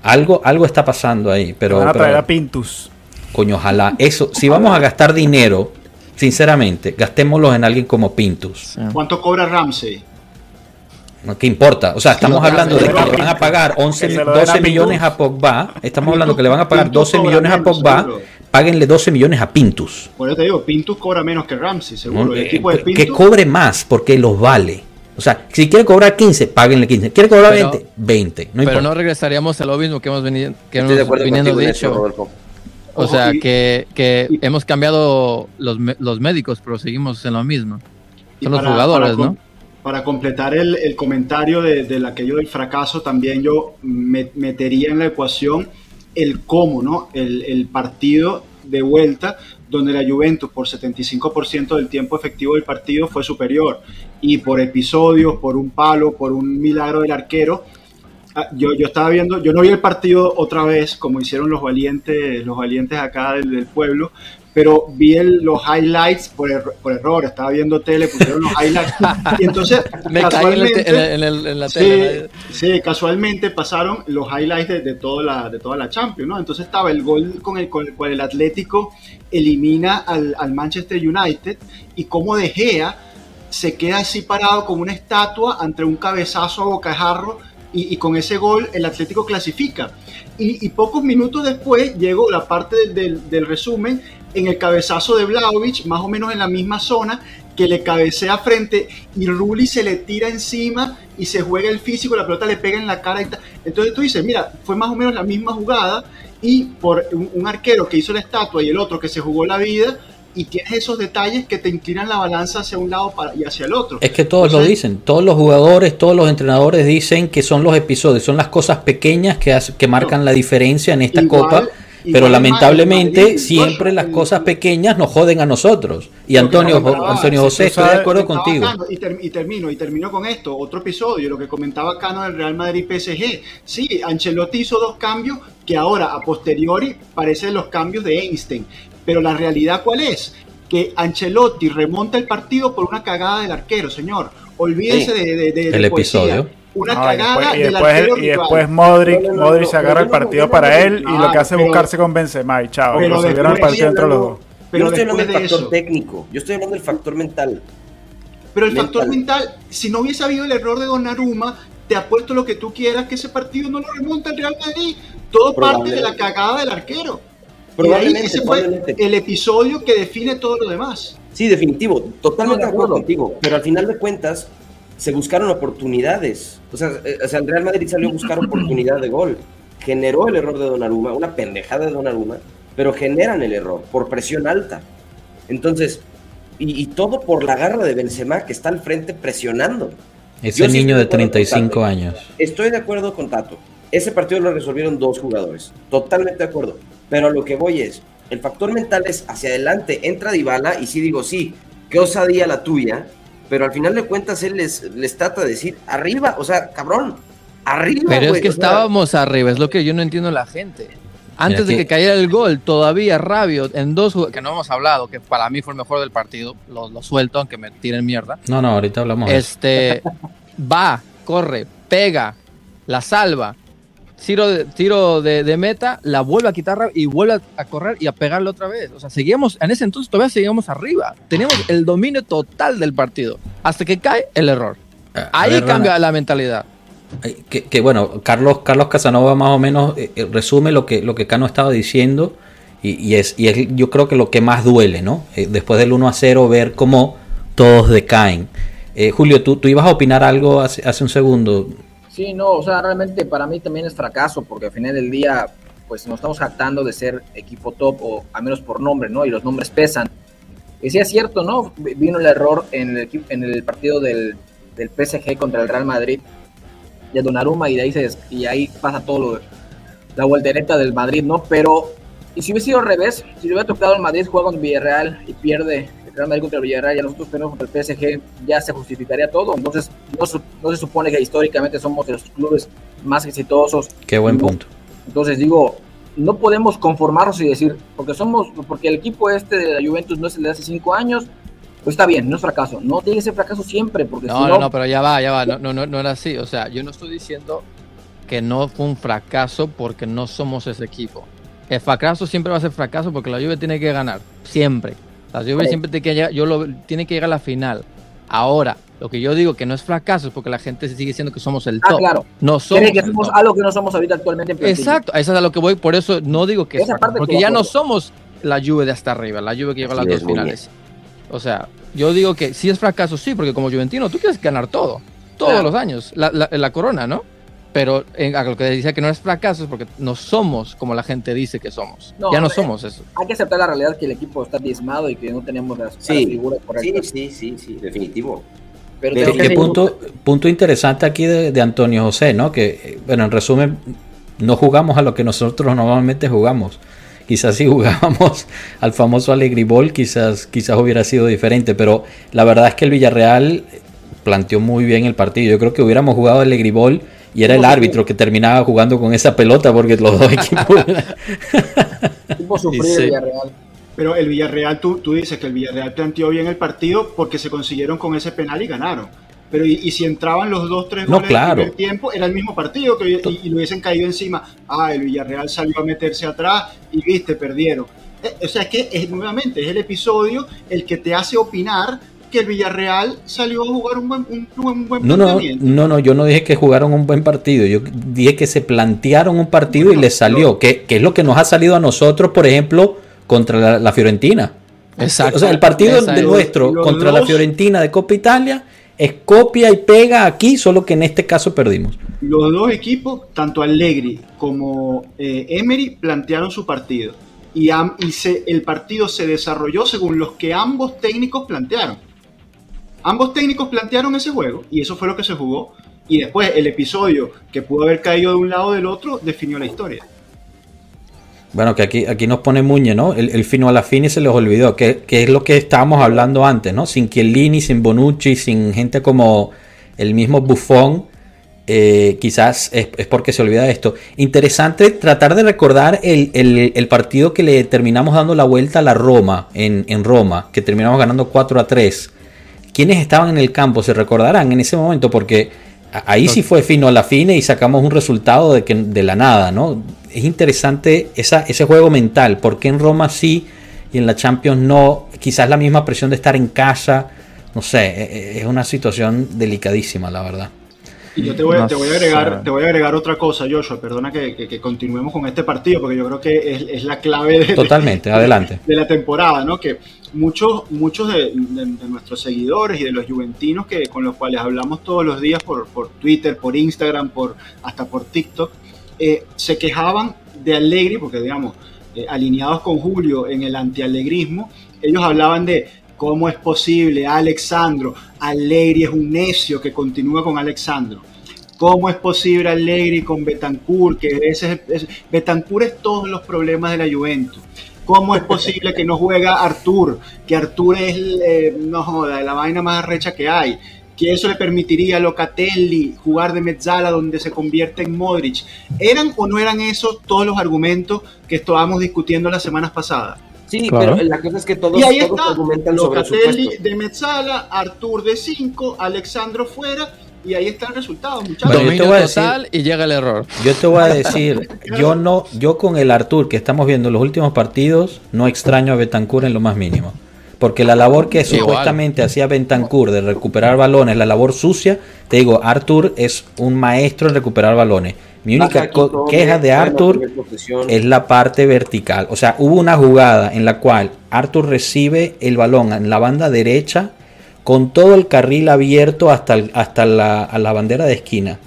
algo, algo está pasando ahí. Pero, van a traer a Pintus. Coño, ojalá. Eso, si vamos a gastar dinero, sinceramente, gastémoslo en alguien como Pintus. ¿Cuánto cobra Ramsey? ¿Qué importa? O sea, estamos hablando de que le van a pagar 11, 12 millones a Pogba. Estamos hablando que le van a pagar 12 millones a Pogba. Páguenle 12 millones a Pintus. Por eso te digo, Pintus cobra menos que Ramsey, seguro. El equipo de Pintus, que cobre más porque los vale. O sea, si quiere cobrar 15, páguenle 15. Quiere cobrar 20, 20. No pero no regresaríamos a lo mismo que hemos venido, que hemos venido dicho. o sea, que, que hemos cambiado los, los médicos, pero seguimos en lo mismo. Son los jugadores, ¿no? Para completar el, el comentario de, del aquello del fracaso, también yo metería en la ecuación el cómo, ¿no? El, el, partido de vuelta, donde la Juventus por 75% del tiempo efectivo del partido fue superior y por episodios, por un palo, por un milagro del arquero. Ah, yo, yo estaba viendo, yo no vi el partido otra vez como hicieron los valientes, los valientes acá del pueblo, pero vi los highlights por, error, estaba viendo tele, pusieron los highlights, y entonces casualmente, en, la tele. Sí, casualmente pasaron los highlights de, toda la, de toda la Champions, ¿no? Entonces estaba el gol con el, con el cual el Atlético elimina al, Manchester United, y como De Gea se queda así parado como una estatua ante un cabezazo a bocajarro, y, y con ese gol el Atlético clasifica. Y, pocos minutos después llegó la parte del, del resumen en el cabezazo de Vlaovic, más o menos en la misma zona, que le cabecea frente y Rulli se le tira encima y se juega el físico, la pelota le pega en la cara. Y Entonces tú dices, mira, fue más o menos la misma jugada y por un, arquero que hizo la estatua y el otro que se jugó la vida, y tienes esos detalles que te inclinan la balanza hacia un lado y hacia el otro. Es que todos lo dicen, todos los jugadores, todos los entrenadores dicen que son los episodios, son las cosas pequeñas que, que marcan la diferencia en esta copa pero lamentablemente siempre las cosas pequeñas nos joden a nosotros. Y Antonio, Antonio José, estoy de acuerdo contigo. y, termino, y termino con esto, otro episodio, lo que comentaba Cano del Real Madrid PSG. Sí, Ancelotti hizo dos cambios que ahora a posteriori parecen los cambios de Einstein. Pero la realidad cuál es? Que Ancelotti remonta el partido por una cagada del arquero, señor. Olvídense de, de, el episodio una cagada y después, y después, Modric, Modric se agarra el partido para él y lo que hace es buscarse con Benzema y chao, pero el partido entre los dos. Pero yo no estoy hablando del factor técnico, yo estoy hablando del factor mental. Pero el factor mental, si no hubiese habido el error de Donnarumma, te apuesto lo que tú quieras que ese partido no lo remonta el Real Madrid. Todo parte de la cagada del arquero. Probablemente, ese fue el episodio que define todo lo demás. Sí, definitivo, totalmente de acuerdo contigo. Pero al final de cuentas, se buscaron oportunidades. O sea, eh, o sea, el Real Madrid salió a buscar oportunidad de gol. Generó el error de Donnarumma, una pendejada de Donnarumma, pero generan el error por presión alta. Entonces, y, todo por la garra de Benzema que está al frente presionando. Ese niño de 35 años. Estoy de acuerdo con Tato. Ese partido lo resolvieron dos jugadores. Totalmente de acuerdo. Pero lo que voy es, el factor mental es hacia adelante, entra Dybala y sí digo, sí, qué osadía la tuya, pero al final de cuentas él les, les trata de decir, arriba, o sea, cabrón, arriba. Pero es que estábamos arriba, es lo que yo no entiendo la gente. Antes de que... cayera el gol, todavía Rabio en dos que no hemos hablado, que para mí fue el mejor del partido, lo, lo suelto, aunque me tiren mierda. No, no, ahorita hablamos. Este va, corre, pega, la salva, tiro, de, tiro de, meta, la vuelve a quitar y vuelve a, correr y a pegarle otra vez. O sea, seguíamos, en ese entonces todavía seguíamos arriba. Teníamos el dominio total del partido. Hasta que cae el error. Ahí cambia la mentalidad. Que, bueno, Carlos, Carlos Casanova más o menos eh, eh, resume lo que, lo que Cano estaba diciendo y, es, y es yo creo que lo que más duele, ¿no? Eh, después del 1 a 0 ver cómo todos decaen. Julio, ¿tú, tú ibas a opinar algo hace, hace un segundo. Sí, no, o sea, realmente para mí también es fracaso, porque al final del día, pues nos estamos jactando de ser equipo top, o al menos por nombre, ¿no? Y los nombres pesan. Y sí es cierto, ¿no? Vino el error en el, en el partido del, del PSG contra el Real Madrid, de Donnarumma, y de ahí, se, y ahí pasa todo lo, la voltereta del Madrid, ¿no? Pero, y si hubiese sido al revés, si le hubiera tocado el Madrid juega con Villarreal y pierde Real Madrid contra el Villarreal y nosotros tenemos contra el PSG, ya se justificaría todo. Entonces, no, se supone que históricamente somos de los clubes más exitosos. Qué buen punto. Entonces, digo, no podemos conformarnos y decir, porque somos, porque el equipo este de la Juventus no es el de hace cinco años, pues está bien, no es fracaso. No tiene que ser fracaso siempre, porque no, no, no, pero ya va, ya va, no, no, no era así. O sea, yo no estoy diciendo que no fue un fracaso porque no somos ese equipo. El fracaso siempre va a ser fracaso porque la Juve tiene que ganar, siempre. La Juve siempre tiene que, llegar, yo lo, tiene que llegar a la final. Ahora, Lo que yo digo que no es fracaso es porque la gente sigue diciendo que somos el ah, top. Ah, claro. No somos, que somos algo que no somos ahorita actualmente en Exacto, eso es a lo que voy, por eso no digo que es fracaso, porque ya no somos la Juve de hasta arriba, la Juve que lleva las dos finales. O sea, yo digo que si es fracaso, sí, porque como Juventino tú quieres ganar todo, todos los años, la, la, corona, ¿no? Pero en, a lo que dice que no es fracaso es porque no somos como la gente dice que somos. ya no somos eso. Hay que aceptar la realidad que el equipo está diezmado y que no tenemos las, figuras correctas. Sí, sí, sí, definitivo. Pero ¿Qué punto, punto interesante aquí de, Antonio José, ¿no? Que, bueno, en resumen, no jugamos a lo que nosotros normalmente jugamos. Quizás si jugábamos al famoso Alegribol, quizás, quizás hubiera sido diferente, pero la verdad es que el Villarreal planteó muy bien el partido. Yo creo que hubiéramos jugado Alegribol y era el árbitro que terminaba jugando con esa pelota porque los dos equipos... sufrir el Villarreal. Pero el Villarreal, tú, tú dices que el Villarreal planteó bien el partido porque se consiguieron con ese penal y ganaron. Pero y, si entraban los dos, tres goles en el tiempo, era el mismo partido que, y, y, lo hubiesen caído encima. Ah, el Villarreal salió a meterse atrás y viste, perdieron. Eh, o sea, es que es, nuevamente es el episodio el que te hace opinar que el Villarreal salió a jugar un buen, un, buen no, no, no, no, yo no dije que jugaron un buen partido, yo dije que se plantearon un partido y les salió, que, que, es lo que nos ha salido a nosotros, por ejemplo, contra la, Fiorentina. Exacto. O sea, el partido de nuestro contra la Fiorentina de Copa Italia es copia y pega aquí, solo que en este caso perdimos. Los dos equipos, tanto Allegri como eh, Emery, plantearon su partido. Y, el partido se desarrolló según los que ambos técnicos plantearon. Ambos técnicos plantearon ese juego y eso fue lo que se jugó. Y después el episodio que pudo haber caído de un lado o del otro definió la historia. Bueno, que aquí, aquí nos pone Muñe, ¿no? El, fino a la fin y se les olvidó, que, es lo que estábamos hablando antes, ¿no? Sin Chiellini, sin Bonucci, sin gente como el mismo Buffon, eh, quizás es, porque se olvida de esto. Interesante tratar de recordar el, partido que le terminamos dando la vuelta a la Roma, en, en Roma, que terminamos ganando 4 a 3. ¿Quiénes estaban en el campo? ¿Se recordarán en ese momento? Porque ahí sí fue fino a la fine y sacamos un resultado de, que, de la nada, ¿no? Es interesante esa, ese juego mental, porque en Roma sí y en la Champions no, quizás la misma presión de estar en casa, no sé, e, e, es una situación delicadísima, la verdad. Y yo te voy, te voy, a, agregar, te voy a agregar otra cosa, Joshua, perdona que, que, continuemos con este partido, porque yo creo que es, es la clave de, Totalmente, adelante. de la temporada, ¿no? Que muchos, muchos de, nuestros seguidores y de los juventinos que, con los cuales hablamos todos los días por, por Twitter, por Instagram, por, hasta por TikTok, eh, se quejaban de Allegri, porque digamos, eh, alineados con Julio en el antialegrismo, ellos hablaban de cómo es posible, Alexandro, Allegri es un necio que continúa con Alexandro. ¿Cómo es posible Allegri con Betancourt? Que ese, es, Betancourt es todos los problemas de la Juventus. ¿Cómo es posible que no juega Artur? Que Artur es, eh, la vaina más arrecha que hay. Que eso le permitiría a Locatelli jugar de mezzala donde se convierte en Modric. ¿Eran o no eran esos todos los argumentos que estábamos discutiendo las semanas pasadas? Sí, pero la cosa es que todos, y ahí está, argumentan Locatelli de mezzala, Artur de 5, Alexandro fuera y ahí está el resultado, muchachos. yo te voy a decir, y llega el error. Yo te voy a decir, yo no, yo con el Artur que estamos viendo en los últimos partidos, no extraño a Betancourt en lo más mínimo. Porque la labor que supuestamente hacía Betancourt de recuperar balones, la labor sucia, te digo, Artur es un maestro en recuperar balones. Mi única queja de Arthur es la parte vertical. O sea, hubo una jugada en la cual Arthur recibe el balón en la banda derecha con todo el carril abierto hasta, hasta la, a la bandera de esquina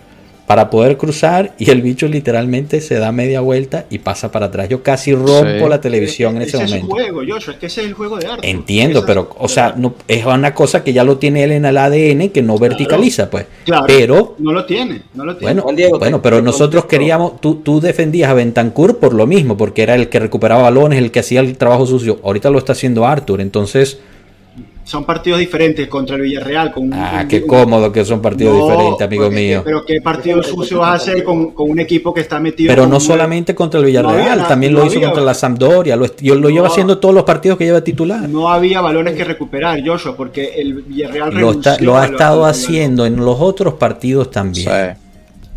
para poder cruzar y el bicho literalmente se da media vuelta y pasa para atrás. Yo casi rompo la televisión en ese, momento. Es el juego, Joshua, es que ese es el juego de arte. Entiendo, pero, o sea, no, es una cosa que ya lo tiene él en el ADN que no verticaliza, pues. Claro, pero. No lo tiene, no lo tiene. Bueno, bueno pero nosotros queríamos, tú, tú defendías a Bentancur por lo mismo, porque era el que recuperaba balones, el que hacía el trabajo sucio. Ahorita lo está haciendo Arthur, entonces son partidos diferentes contra el Villarreal. Con ah, qué cómodo que son partidos diferentes, amigo mío. Pero qué partido sucio vas a hacer con, un equipo que está metido. Pero no solamente contra el Villarreal, también lo hizo contra la Sampdoria. Lo, yo lo lleva haciendo todos los partidos que lleva titular. No había balones que recuperar, Joshua, porque el Villarreal lo, lo ha estado haciendo en los otros partidos también.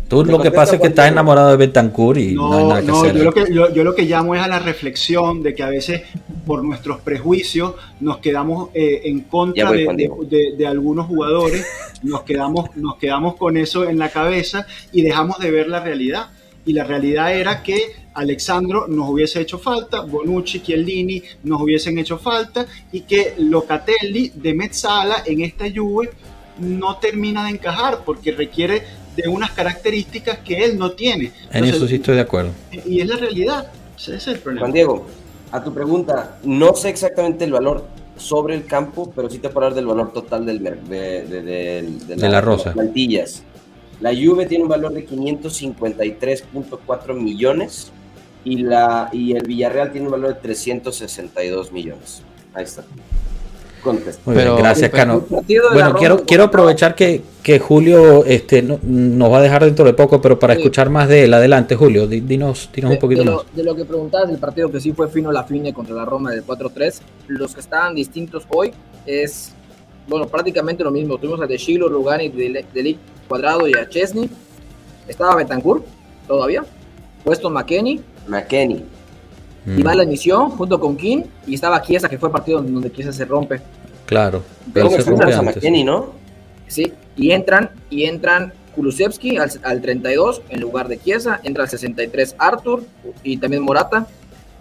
Tú lo que pasa es que estás enamorado de Betancourt y no, hay nada que hacer. Yo lo que, yo, lo que llamo es a la reflexión de que a veces por nuestros prejuicios nos quedamos eh, en contra de, algunos jugadores, nos quedamos, nos quedamos con eso en la cabeza y dejamos de ver la realidad. Y la realidad era que Alexandro nos hubiese hecho falta, Bonucci, Chiellini nos hubiesen hecho falta y que Locatelli de Mezzala en esta Juve no termina de encajar porque requiere de unas características que él no tiene. en eso sí estoy de acuerdo. Y es la realidad. Ese es el problema. Juan Diego, a tu pregunta, no sé exactamente el valor sobre el campo, pero sí te puedo hablar del valor total del, de, de, la, rosa. plantillas. La Juve tiene un valor de 553.4 millones y, la, y el Villarreal tiene un valor de 362 millones. Ahí está. Muy bien, gracias, Cano. Bueno, quiero, quiero aprovechar que, Julio este, nos va a dejar dentro de poco, pero para escuchar más de él, adelante, Julio, dinos, dinos un poquito más. De lo que preguntabas del partido que sí fue fino la fine contra la Roma del 4-3, los que estaban distintos hoy es, bueno, prácticamente lo mismo. Tuvimos a De Chilo, Rugani, Delic Cuadrado y a Chesney. Estaba Betancourt todavía. Puesto McKenny. McKenny y va la inició junto con King y estaba Kiesa, que fue el partido donde Kiesa se rompe. Claro, pero se rompe antes. ¿no? Sí, y entran, y entran Kulusevski al, al, 32 en lugar de Kiesa, entra al 63 Arthur y también Morata,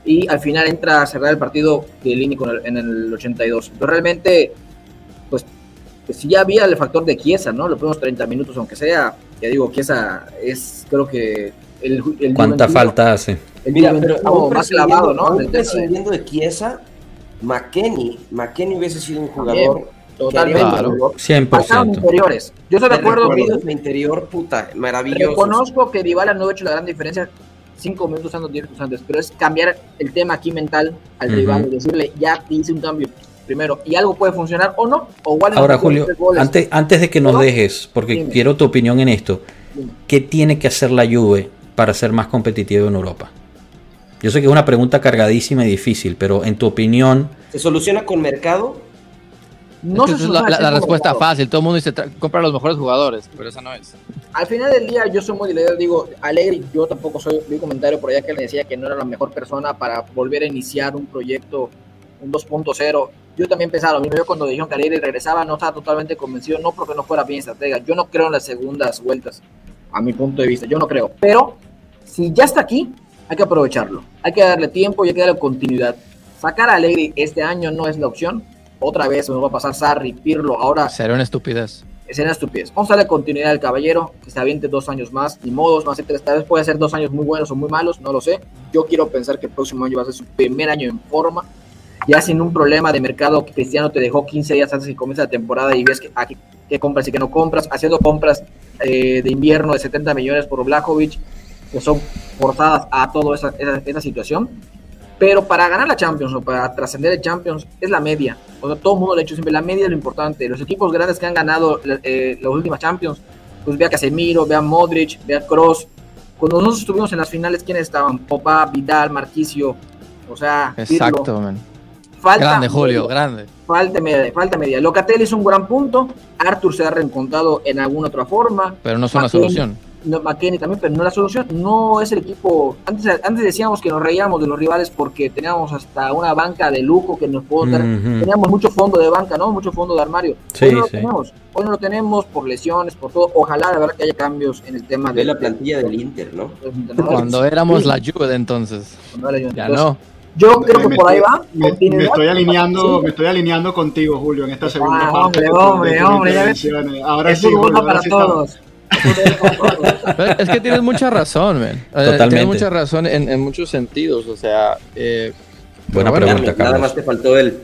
y al final entra a cerrar el partido de Lini en el 82. Pero realmente, pues, pues, si ya había el factor de Kiesa, ¿no? Los primeros 30 minutos, aunque sea, ya digo, Kiesa es, creo que el, ¿Cuánta falta hace? Mira, pero aún más clavado, ¿no? Aún prescindiendo de Chiesa, McKenny, McKenny hubiese sido un jugador Totalmente. Claro, 100%. interiores. Yo estoy de acuerdo. De interior, puta, maravilloso. Reconozco que Dybala no ha hecho la gran diferencia cinco minutos antes, diez minutos antes, pero es cambiar el tema aquí mental al rival y decirle, ya te hice un cambio primero y algo puede funcionar o no. O igual Ahora, Julio, antes, antes de que nos dejes, porque quiero tu opinión en esto, ¿qué tiene que hacer la Juve para ser más competitivo en Europa? Yo sé que es una pregunta cargadísima y difícil, pero en tu opinión... ¿Se soluciona con mercado? No es la, respuesta fácil, todo el mundo dice compra los mejores jugadores, pero esa no es. Al final del día yo soy muy leer, digo, Alegre, yo tampoco soy, vi un comentario por allá que le decía que no era la mejor persona para volver a iniciar un proyecto, un 2.0. Yo también pensaba lo mismo, yo cuando dijeron que Alegre regresaba no estaba totalmente convencido, no porque no fuera bien estratega, yo no creo en las segundas vueltas, a mi punto de vista, yo no creo, pero si ya está aquí, hay que aprovecharlo. Hay que darle tiempo y hay que darle continuidad. Sacar a Alegri este año no es la opción. Otra vez nos va a pasar Sarri, Pirlo. Ahora. Será una estupidez. Será una estupidez. Vamos a darle continuidad al caballero, que se aviente dos años más, ni modos, más tres. Tal vez puede ser dos años muy buenos o muy malos, no lo sé. Yo quiero pensar que el próximo año va a ser su primer año en forma. Ya sin un problema de mercado que Cristiano te dejó 15 días antes de que comience la temporada y ves que, aquí, que compras y que no compras, haciendo compras eh, de invierno de 70 millones por Blajovic que son forzadas a toda esa, esa, situación. Pero para ganar la Champions o para trascender el Champions es la media. O sea, todo el mundo le ha hecho siempre la media es lo importante. Los equipos grandes que han ganado eh, las últimas Champions, pues vea Casemiro, vea Modric, vea Cross. Cuando nosotros estuvimos en las finales, ¿quiénes estaban? Popa, Vidal, Marquicio. O sea, exacto, man. Falta grande, Julio, grande. Falta media, falta media. Locatelli es un gran punto. Arthur se ha reencontrado en alguna otra forma. Pero no son la solución no, McKenny también, pero no la solución. No es el equipo. Antes, antes decíamos que nos reíamos de los rivales porque teníamos hasta una banca de lujo que nos pudo dar. Teníamos mucho fondo de banca, ¿no? Mucho fondo de armario. hoy no lo tenemos. Hoy no lo tenemos por lesiones, por todo. Ojalá de verdad que haya cambios en el tema de. la plantilla del Inter, ¿no? Cuando éramos la Juve entonces. Ya no. Yo creo que por ahí va. Me, estoy alineando, me estoy alineando contigo, Julio, en esta segunda ah, Hombre, hombre, hombre, Ahora sí, Julio, para todos es que tienes mucha razón, man. Totalmente. Tienes mucha razón en, muchos sentidos. O sea, eh, buena pregunta, Carlos. Nada más te faltó el.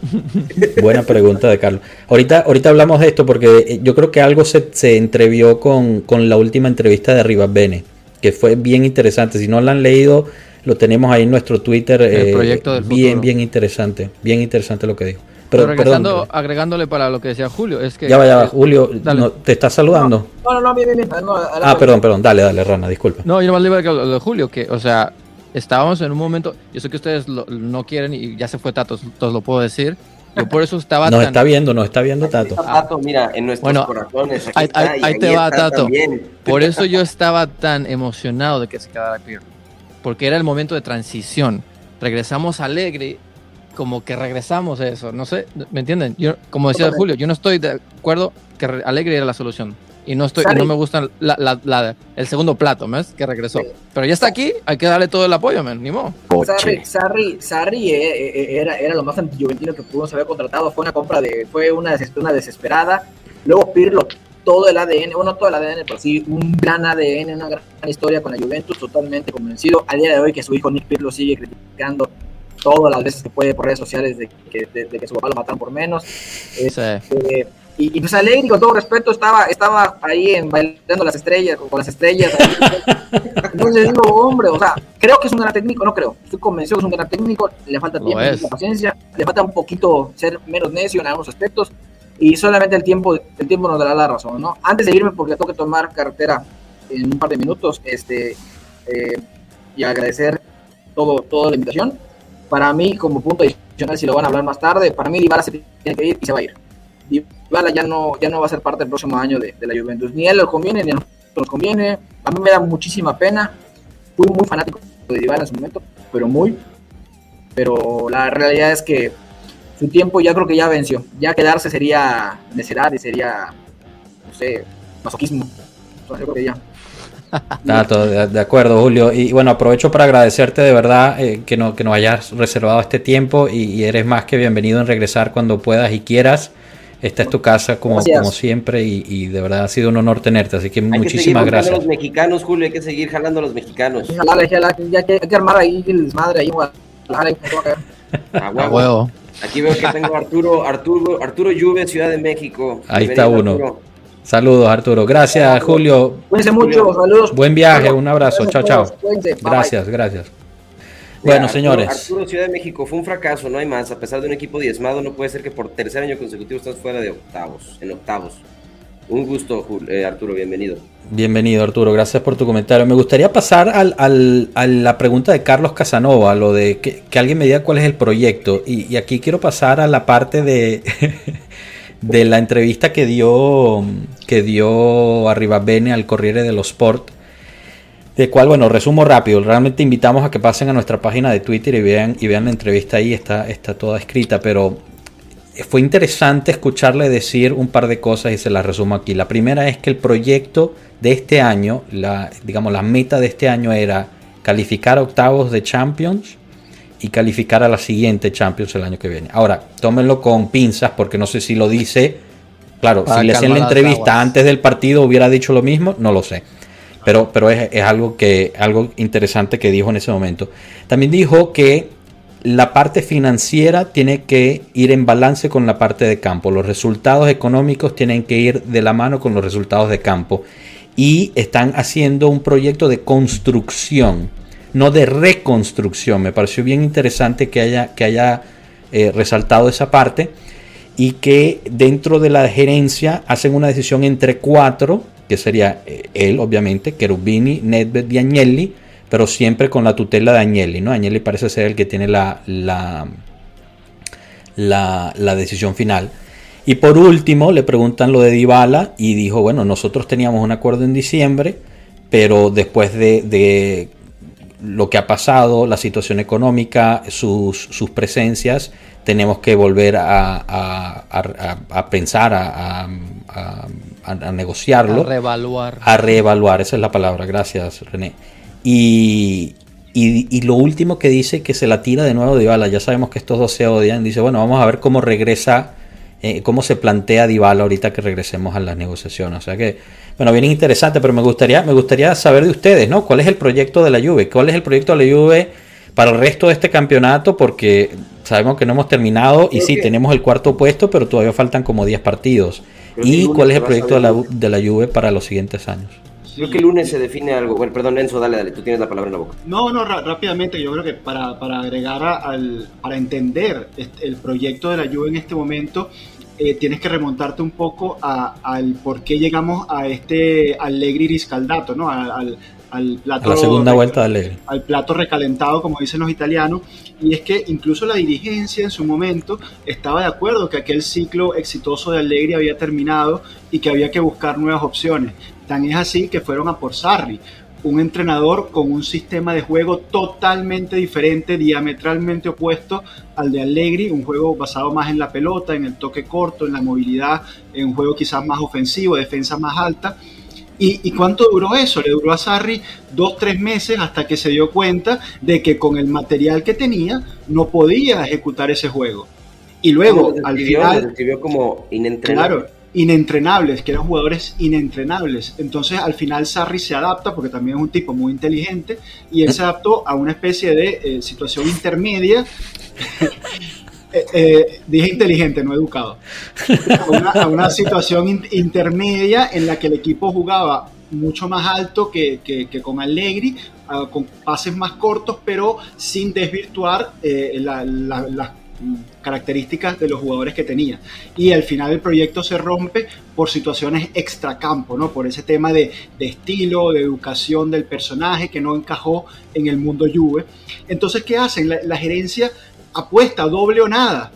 Buena pregunta de Carlos. Ahorita, ahorita hablamos de esto porque eh, yo creo que algo se, se entrevió con, con, la última entrevista de Rivas Bene, que fue bien interesante. Si no la han leído, lo tenemos ahí en nuestro Twitter. El eh, proyecto bien, bien interesante. Bien interesante lo que dijo. Pero, regresando, agregándole para lo que decía Julio, es que... Ya vaya, Julio, ¿te estás saludando? No, no, no, bien, bien, ah, perdón, perdón, dale, dale, Rana, disculpa. No, yo más le iba a decir lo de Julio, que, o sea, estábamos en un momento, yo sé que ustedes no quieren y ya se fue Tato, todos lo puedo decir, Yo por eso estaba. Nos está viendo, nos está viendo Tato. Tato, mira, en nuestros bueno, corazones. ahí, ahí, te va, Tato. Por eso yo estaba tan emocionado de que se quedara Pirlo. Porque era el momento de transición. Regresamos alegre, como que regresamos a eso. No sé, ¿me entienden? Yo, como decía Julio, yo no estoy de acuerdo que alegre era la solución y no estoy no me gusta la, el segundo plato ¿ves? que regresó pero ya está aquí hay que darle todo el apoyo man. ni modo Sarri, Sarri, eh, eh, era, era lo más antijuventino que pudimos haber contratado fue una compra de fue una, una desesperada luego Pirlo todo el ADN, bueno, todo el ADN, pero sí un gran ADN, una gran historia con la Juventus, totalmente convencido. A día de hoy que su hijo Nick Pirlo sigue criticando todas las veces que puede por redes sociales de que, de, que su papá lo mataron por menos. Sí. Este, y, y, pues Alegri, con todo respeto, estaba, estaba ahí en bailando las estrellas, con, las estrellas. Entonces digo, hombre, o sea, creo que es un gran técnico, no creo. Estoy convencido que es un gran técnico, le falta tiempo, le paciencia, le falta un poquito ser menos necio en algunos aspectos. Y solamente el tiempo, el tiempo nos dará la razón, ¿no? Antes de irme, porque tengo que tomar carretera en un par de minutos, este, eh, y agradecer todo, toda la invitación. Para mí, como punto adicional, si lo van a hablar más tarde, para mí Dybala se tiene que ir y se va a ir. Dybala ya no, ya no va a ser parte del próximo año de, la Juventus. Ni a él le conviene, ni a nosotros nos conviene. A mí me da muchísima pena. Fui muy fanático de Dybala en su momento, pero muy. Pero la realidad es que su tiempo ya creo que ya venció. Ya quedarse sería necedad y sería, no sé, masoquismo. Entonces, creo que ya. De, acuerdo, Julio. Y bueno, aprovecho para agradecerte de verdad eh, que, no, que nos hayas reservado este tiempo y, eres más que bienvenido en regresar cuando puedas y quieras. Esta es tu casa como, como siempre y, de verdad ha sido un honor tenerte, así que muchísimas que gracias. los mexicanos, Julio, hay que seguir jalando a los mexicanos. Ya que, hay que armar ahí el desmadre ahí, a huevo. Aquí veo que tengo Arturo, Arturo, Arturo Lluve, Ciudad de México. Ahí está uno. Saludos, Arturo. Gracias, Julio. Cuídense mucho, saludos. Buen viaje, un abrazo. Chao, chao. Gracias, gracias. Bueno, señores. Arturo, Ciudad de México, fue un fracaso, no hay más. A pesar de un equipo diezmado, no puede ser que por tercer año consecutivo estás fuera de octavos, en octavos. Un gusto, eh, Arturo, bienvenido. Bienvenido, Arturo, gracias por tu comentario. Me gustaría pasar al, al, a la pregunta de Carlos Casanova, lo de que, alguien me diga cuál es el proyecto. Y, aquí quiero pasar a la parte de, de la entrevista que dio, que dio Arriba Bene al Corriere dello Sport de cual, bueno, resumo rápido. Realmente invitamos a que pasen a nuestra página de Twitter y vean, y la entrevista ahí, está, está toda escrita, pero fue interesante escucharle decir un par de cosas y se las resumo aquí. La primera es que el proyecto de este año, la, digamos, la meta de este año era calificar a octavos de Champions y calificar a la siguiente Champions el año que viene. Ahora, tómenlo con pinzas porque no sé si lo dice. Claro, si le hacían la entrevista antes del partido hubiera dicho lo mismo, no lo sé. Pero, pero es, algo, que, algo interesante que dijo en ese momento. También dijo que la parte financiera tiene que ir en balance con la parte de campo. Los resultados económicos tienen que ir de la mano con los resultados de campo. Y están haciendo un proyecto de construcción, no de reconstrucción. Me pareció bien interesante que haya, que haya eh, resaltado esa parte. Y que dentro de la gerencia hacen una decisión entre cuatro que sería eh, él, obviamente, Cherubini, Nedved y Agnelli, pero siempre con la tutela de Agnelli, ¿no? Agnelli parece ser el que tiene la, la, la, decisión final. Y por último, le preguntan lo de Dybala y dijo, bueno, nosotros teníamos un acuerdo en diciembre, pero después de, lo que ha pasado, la situación económica, sus, sus presencias, tenemos que volver a, a, pensar, a, negociarlo. A reevaluar. A reevaluar, esa es la palabra, gracias René. Y, y, lo último que dice que se la tira de nuevo Dybala, ya sabemos que estos dos se odian, dice, bueno, vamos a ver cómo regresa, eh, cómo se plantea Dybala ahorita que regresemos a las negociaciones. O sea que, bueno, bien interesante, pero me gustaría, me gustaría saber de ustedes, ¿no? ¿Cuál es el proyecto de la Juve? ¿Cuál es el proyecto de la Juve para el resto de este campeonato? Porque sabemos que no hemos terminado y sí, tenemos el cuarto puesto, pero todavía faltan como 10 partidos. ¿Y cuál es el proyecto de la, de la Juve para los siguientes años? Creo que el lunes se define algo. Bueno, perdón, Enzo, dale, dale, tú tienes la palabra en la boca. No, no, rápidamente, yo creo que para, para agregar al, para entender el proyecto de la Juve en este momento, eh, tienes que remontarte un poco al por qué llegamos a este Allegri Riscaldato, ¿no? Al, al plato. A la segunda vuelta de Allegri. Al plato recalentado, como dicen los italianos. Y es que incluso la dirigencia en su momento estaba de acuerdo que aquel ciclo exitoso de Allegri había terminado y que había que buscar nuevas opciones. Tan es así que fueron a por Sarri, un entrenador con un sistema de juego totalmente diferente, diametralmente opuesto al de Allegri, un juego basado más en la pelota, en el toque corto, en la movilidad, en un juego quizás más ofensivo, defensa más alta. ¿Y, cuánto duró eso? Le duró a Sarri dos, tres meses hasta que se dio cuenta de que con el material que tenía no podía ejecutar ese juego. Y luego, al final... como inentrenable. Claro, inentrenables, que eran jugadores inentrenables. Entonces al final Sarri se adapta porque también es un tipo muy inteligente y él se adaptó a una especie de eh, situación intermedia. Eh, eh, dije inteligente, no educado. A una, situación intermedia en la que el equipo jugaba mucho más alto que, con Allegri, ah, con pases más cortos, pero sin desvirtuar la, las características de los jugadores que tenía. Y al final el proyecto se rompe por situaciones extracampo, ¿no? Por ese tema de, estilo, de educación del personaje que no encajó en el mundo Juve. Entonces, ¿qué hacen? La, gerencia apuesta doble o nada.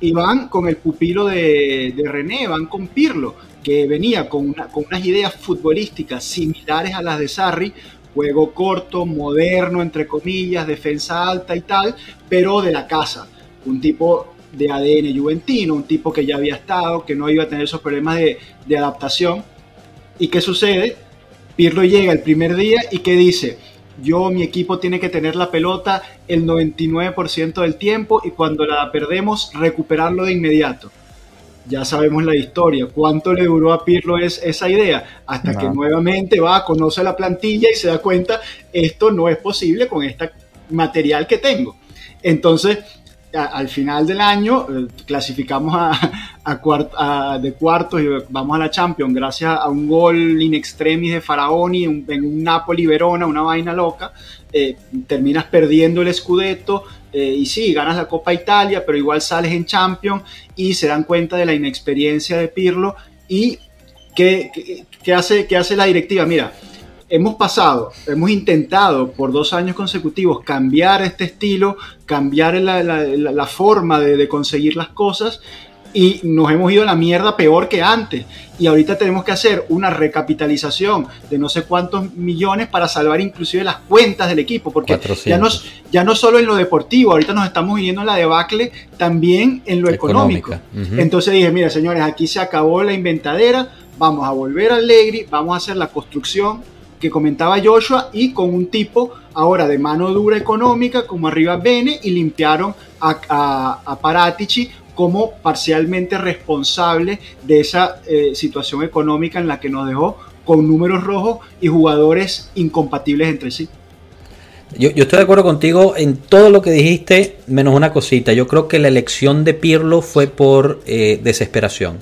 Y van con el pupilo de, René, van con Pirlo, que venía con, con unas ideas futbolísticas similares a las de Sarri, juego corto, moderno, entre comillas, defensa alta y tal, pero de la casa un tipo de ADN juventino, un tipo que ya había estado, que no iba a tener esos problemas de, adaptación. ¿Y qué sucede? Pirlo llega el primer día y que dice, yo, mi equipo tiene que tener la pelota el 99% del tiempo y cuando la perdemos, recuperarlo de inmediato. Ya sabemos la historia. ¿Cuánto le duró a Pirlo es, esa idea? Hasta que nuevamente va, conoce la plantilla y se da cuenta, esto no es posible con este material que tengo. Entonces, al final del año eh, clasificamos a, de cuartos y vamos a la Champions gracias a un gol in extremis de Faraoni en, un Napoli-Verona, una vaina loca. Eh, terminas perdiendo el Scudetto eh, y sí, ganas la Copa Italia, pero igual sales en Champions y se dan cuenta de la inexperiencia de Pirlo y qué, hace, qué hace la directiva. Mira, hemos pasado, hemos intentado por dos años consecutivos cambiar este estilo, cambiar la, forma de, conseguir las cosas y nos hemos ido a la mierda peor que antes. Y ahorita tenemos que hacer una recapitalización de no sé cuántos millones para salvar inclusive las cuentas del equipo, porque ya no, ya no solo en lo deportivo, ahorita nos estamos viviendo la debacle también en lo económico. Entonces dije, mira señores, aquí se acabó la inventadera, vamos a volver a Allegri, vamos a hacer la construcción que comentaba Joshua y con un tipo ahora de mano dura económica como arriba Bene y limpiaron a, Paratici como parcialmente responsable de esa eh, situación económica en la que nos dejó con números rojos y jugadores incompatibles entre sí. Yo, estoy de acuerdo contigo en todo lo que dijiste, menos una cosita. Yo creo que la elección de Pirlo fue por eh, desesperación.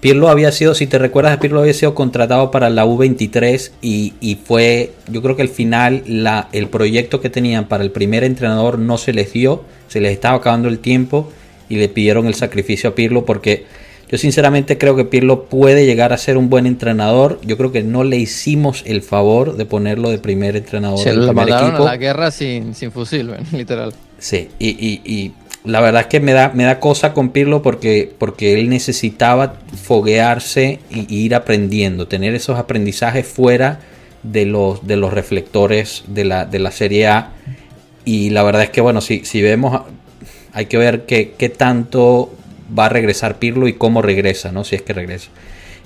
Pirlo había sido, si te recuerdas, Pirlo había sido contratado para la U23 y, fue, yo creo que al final la, el proyecto que tenían para el primer entrenador no se les dio, se les estaba acabando el tiempo y le pidieron el sacrificio a Pirlo porque yo sinceramente creo que Pirlo puede llegar a ser un buen entrenador. Yo creo que no le hicimos el favor de ponerlo de primer entrenador. Se lo mandaron a la guerra sin, sin fusil, literal. Sí, y, y la verdad es que me da, me da cosa con Pirlo porque, porque él necesitaba foguearse y, ir aprendiendo, tener esos aprendizajes fuera de los, de los reflectores de la, de la Serie A. Y la verdad es que, bueno, si, si vemos, hay que ver qué, qué tanto va a regresar Pirlo y cómo regresa, ¿no? Si es que regresa.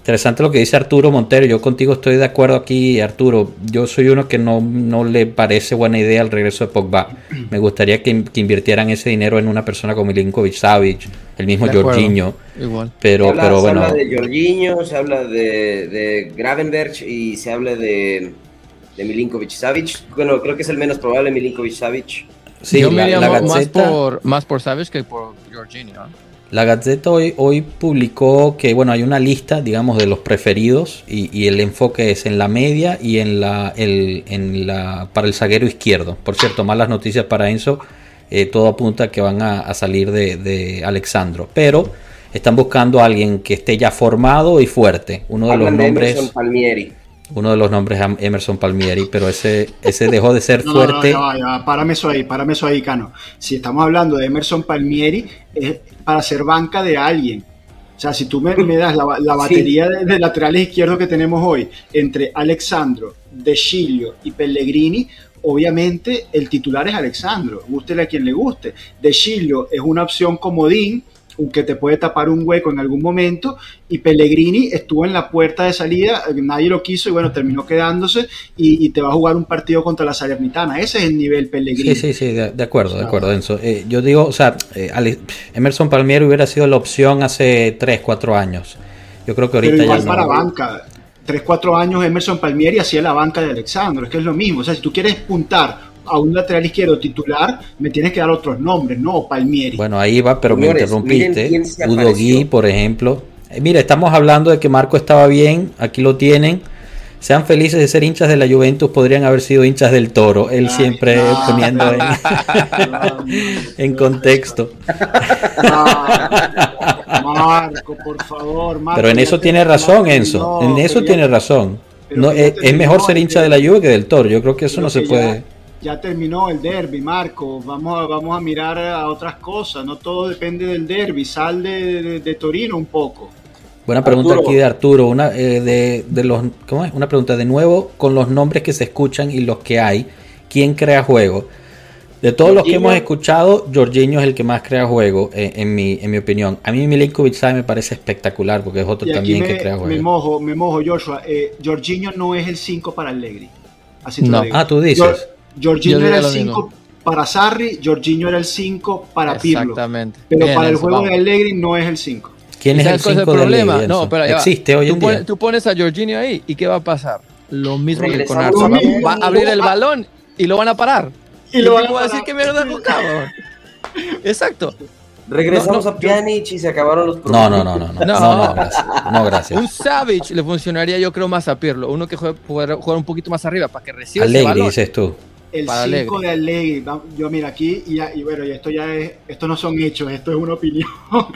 Interesante lo que dice Arturo Montero. Yo contigo estoy de acuerdo aquí, Arturo. Yo soy uno que no, no le parece buena idea el regreso de Pogba. Me gustaría que, invirtieran ese dinero en una persona como Milinkovic Savic, el mismo Jorginho. Igual. Pero, pero bueno. Se habla de Jorginho, se habla de, de Gravenberg y se habla de, de Milinkovic Savic. Bueno, creo que es el menos probable Milinkovic Savic. Sí, Yo me más por, más por Savic que por Jorginho. La Gazeta hoy, hoy publicó que bueno hay una lista digamos de los preferidos y, el enfoque es en la media y en la, el, en la para el zaguero izquierdo. Por cierto, malas noticias para Enzo, eh, todo apunta que van a, salir de, de, Alexandro, pero están buscando a alguien que esté ya formado y fuerte. Uno de los nombres. Palmieri. Uno de los nombres es Emerson Palmieri, pero ese, ese dejó de ser fuerte. No, no, párame eso ahí, párame eso ahí, Cano. Si estamos hablando de Emerson Palmieri, es para ser banca de alguien. O sea, si tú me, das la, batería de, laterales izquierdos que tenemos hoy entre Alexandro, De Chilio y Pellegrini, obviamente el titular es Alexandro, gústele a quien le guste. De Chilio es una opción comodín que te puede tapar un hueco en algún momento. Y Pellegrini estuvo en la puerta de salida, nadie lo quiso y bueno, terminó quedándose y, te va a jugar un partido contra la Salernitana. Ese es el nivel Pellegrini. Sí, sí, sí, de, acuerdo, de acuerdo, Enzo. Eh, yo digo, o sea, eh, Emerson Palmieri hubiera sido la opción hace 3, 4 años. Yo creo que ahorita Pero igual para banca. 3, 4 años Emerson Palmieri hacía la banca de Alexandro. Es que es lo mismo. O sea, si tú quieres puntar a un lateral izquierdo titular, me tienes que dar otros nombres, no Palmieri. Bueno, ahí va, pero me interrumpiste. Udo Gui, por ejemplo. Eh, mira, estamos hablando de que Marco estaba bien, aquí lo tienen. Sean felices de ser hinchas de la Juventus, podrían haber sido hinchas del Toro. Él siempre poniendo en, contexto. Marco, por favor. Pero en eso tiene razón, Enzo. en eso tiene razón. No, es, mejor ser hincha de la Juve que del Toro. Yo creo que eso no se puede ya terminó el derby, Marco. Vamos a, vamos a mirar a otras cosas. No todo depende del derby. Sal de, Torino un poco. Buena pregunta aquí de Arturo. Una, eh, de, los, ¿cómo es? Una pregunta de nuevo con los nombres que se escuchan y los que hay. ¿Quién crea juego? De todos los que hemos escuchado, Jorginho es el que más crea juego, eh, en, mi, en mi opinión. A mí Milinkovic me parece espectacular porque es otro también que crea juego. Me mojo, me mojo, Joshua. Eh, Jorginho no es el 5 para Allegri. Así no. Ah, tú dices. Jorginho era el 5 para Sarri, Jorginho era el 5 para Pirlo. Exactamente. Pero para el juego de Allegri no es el 5. ¿Quién es el 5 problema? No, pero Existe hoy tú, en pones, día. tú pones a Jorginho ahí y ¿qué va a pasar? Lo mismo que con Arsenal. Va, a abrir el balón y lo van a parar. Y, lo van a, decir que mierda cabrón. Exacto. Regresamos a Pjanic y se acabaron los problemas. No, no, no, no, no, no, gracias. No, gracias. Un Savage le funcionaría yo creo más a Pirlo, uno que juega, juega un poquito más arriba para que reciba Alegre, ese balón. dices tú. El 5 de Allegri, yo mira aquí, y, y bueno, y esto ya es, esto no son hechos, esto es una opinión.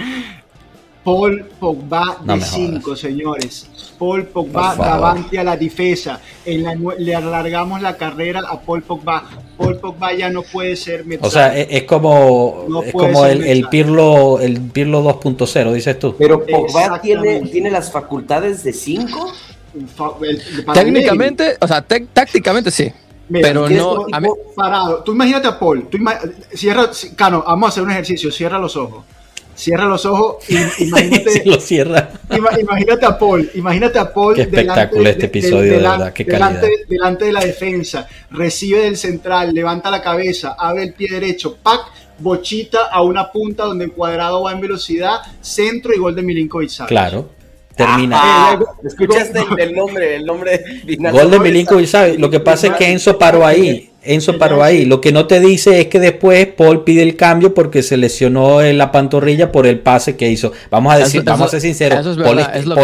Paul Pogba de 5, señores. Paul Pogba davante a la defensa. le alargamos la carrera a Paul Pogba. Paul Pogba ya no puede ser O sea, es, como, es como el, el, Pirlo el Pirlo 2.0, dices tú. Pero Pogba tiene, tiene las facultades de 5. Técnicamente, o sea, tácticamente sí pero no. Parado. Tú imagínate a Paul. Tú cierra, Cano, vamos a hacer un ejercicio. Cierra los ojos. Cierra los ojos y imagínate. lo cierra. imagínate a Paul. Imagínate a Paul. Qué espectáculo este episodio, de, verdad. Qué delante, delante de la defensa. Recibe del central. Levanta la cabeza. Abre el pie derecho. Pac. Bochita a una punta donde el cuadrado va en velocidad. Centro y gol de Milinkovic. Claro. Termina. Ah, escuchaste el nombre, el nombre final. Gol de Milinkovic sabe. Lo que pasa es que Enzo paró ahí. Enzo paró ahí. Lo que no te dice es que después Paul pide el cambio porque se lesionó en la pantorrilla por el pase que hizo. Vamos a decir, vamos a ser sinceros. Paul,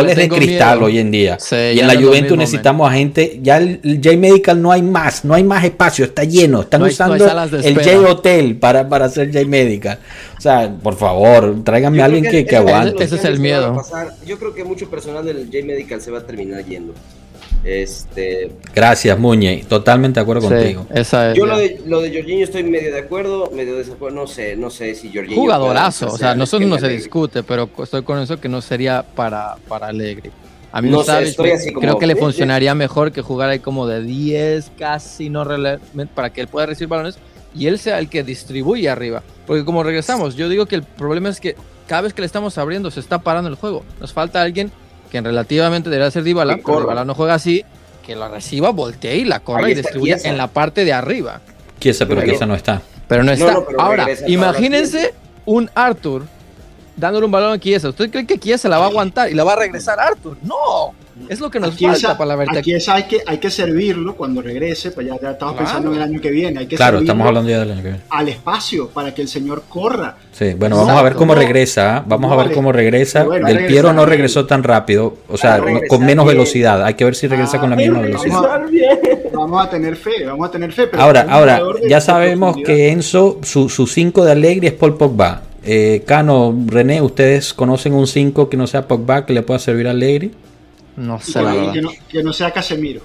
es, de cristal hoy en día. y en la Juventus necesitamos a gente. Ya el, J Medical no hay más, no hay más espacio, está lleno. Están usando el J Hotel para, para hacer J Medical. O sea, por favor, tráiganme a alguien que, que, aguante. Ese es el miedo. Yo creo que mucho personal del J Medical se va a terminar yendo. Este... Gracias, Muñe. Totalmente de acuerdo contigo. Yo lo de, lo de Jorginho estoy medio de acuerdo, medio de desacuerdo. No sé, no sé si Jorginho. Jugadorazo. O sea, nosotros no se discute, pero estoy con eso que no sería para, para Alegre. A mí no, sabes, creo que le funcionaría mejor que jugar ahí como de 10, casi no para que él pueda recibir balones y él sea el que distribuye arriba. Porque como regresamos, yo digo que el problema es que cada vez que le estamos abriendo se está parando el juego. Nos falta alguien que relativamente debería ser Dybala, pero Dybala no juega así, que la reciba, voltee y la corra y distribuya en la parte de arriba. Kiesa, pero, pero no está. Pero no está. Ahora, imagínense un Arthur dándole un balón a Kiesa. ¿Usted cree que Kiesa la va a aguantar y la va a regresar a Arthur? No. Es lo que nos falta para la verdad. Aquí es, hay, que, hay que servirlo cuando regrese, pues ya, estamos pensando en el año que viene. Hay que claro, estamos hablando ya del año que viene. Al espacio, para que el señor corra. Sí, bueno, vamos a ver cómo regresa. ¿ah? Vamos a ver cómo regresa. Del Piero no regresó tan rápido, o sea, con menos velocidad. Hay que ver si regresa con la misma ah, velocidad. Vamos a, tener fe, vamos a tener fe. ahora, ahora, ya sabemos que Enzo, su 5 de Alegre es Paul Pogba. Eh, Cano, René, ¿ustedes conocen un 5 que no sea Pogba que le pueda servir a Alegre? No sé. que, no, que no sea Casemiro.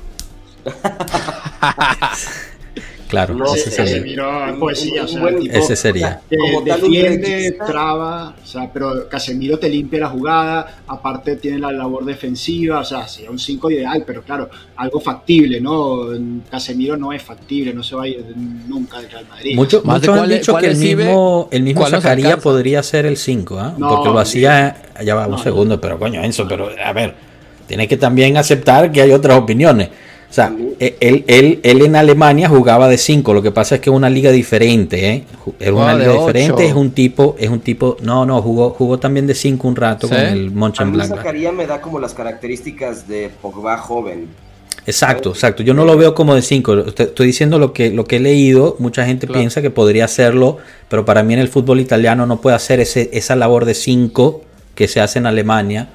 Claro, ese sería. poesía, o sea, ese sería. defiende, traba, o sea, pero Casemiro te limpia la jugada, aparte tiene la labor defensiva, o sea, sería un 5 ideal, pero claro, algo factible, ¿no? Casemiro no es factible, no se va a ir nunca del Real Madrid. muchos han dicho que el mismo, el mismo Zacarías podría ser el 5, ¿eh? porque lo hacía, ya va un segundo, pero coño, Enzo, pero a ver, tiene que también aceptar que hay otras opiniones. O sea, e, él, él, él en Alemania jugaba de 5, lo que pasa es que es una liga diferente, ¿eh? Es una liga diferente, es un tipo, es un tipo, no, no, jugó, jugó también de 5 un rato con el Mönchengladbach. Zacarías me da como las características de Pogba joven. Exacto, exacto. Yo no lo veo como de 5. Estoy diciendo lo que, lo que he leído. Mucha gente piensa que podría hacerlo, pero para mí en el fútbol italiano no puede hacer ese, esa labor de 5 que se hace en Alemania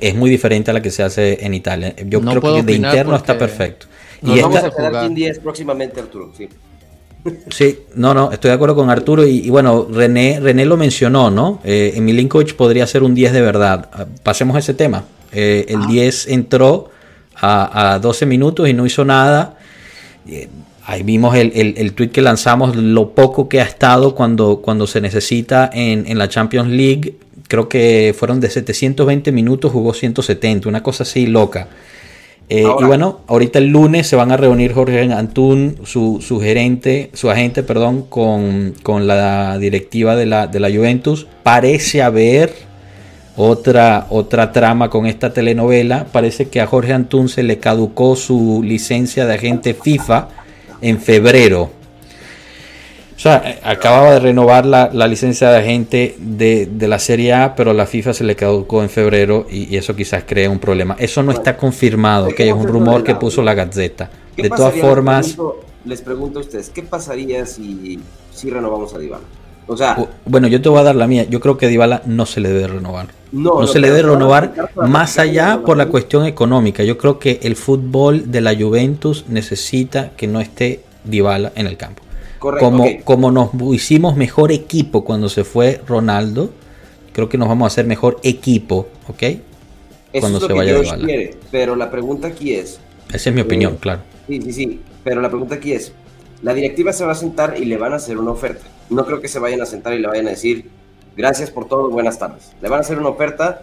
es muy diferente a la que se hace en Italia. Yo creo que de interno está perfecto. y vamos a jugar 10 próximamente, Arturo. Sí. Sí, no, no, estoy de acuerdo con Arturo y, bueno, René, René lo mencionó, ¿no? Eh, Milinkovic podría ser un 10 de verdad. Ah, pasemos a ese tema. Eh, el 10 ah. entró a, 12 minutos y no hizo nada. Eh, ahí vimos el, el, tweet que lanzamos, lo poco que ha estado cuando, cuando se necesita en, en la Champions League creo que fueron de 720 minutos, jugó 170, una cosa así loca. Eh, y bueno, ahorita el lunes se van a reunir Jorge Antún, su, su gerente, su agente, perdón, con, la directiva de la, de la Juventus. Parece haber otra, otra trama con esta telenovela. Parece que a Jorge Antún se le caducó su licencia de agente FIFA en febrero. O sea, eh, acababa de renovar la, licencia de agente de, la Serie A, pero la FIFA se le caducó en febrero y, eso quizás cree un problema. Eso no está confirmado, que es un rumor que puso la Gazeta. De todas formas... Les pregunto, a ustedes, ¿qué pasaría si, si renovamos a Dybala? O sea, bueno, yo te voy a dar la mía. Yo creo que Dybala no se le debe renovar. No, se le debe renovar más allá por la cuestión económica. Yo creo que el fútbol de la Juventus necesita que no esté Dybala en el campo como, como nos hicimos mejor equipo cuando se fue Ronaldo, creo que nos vamos a hacer mejor equipo, ¿ok? cuando se vaya quiere, pero la pregunta aquí es... Esa es mi opinión, eh, claro. Sí, sí, sí, pero la pregunta aquí es, la directiva se va a sentar y le van a hacer una oferta. No creo que se vayan a sentar y le vayan a decir, gracias por todo, buenas tardes. Le van a hacer una oferta.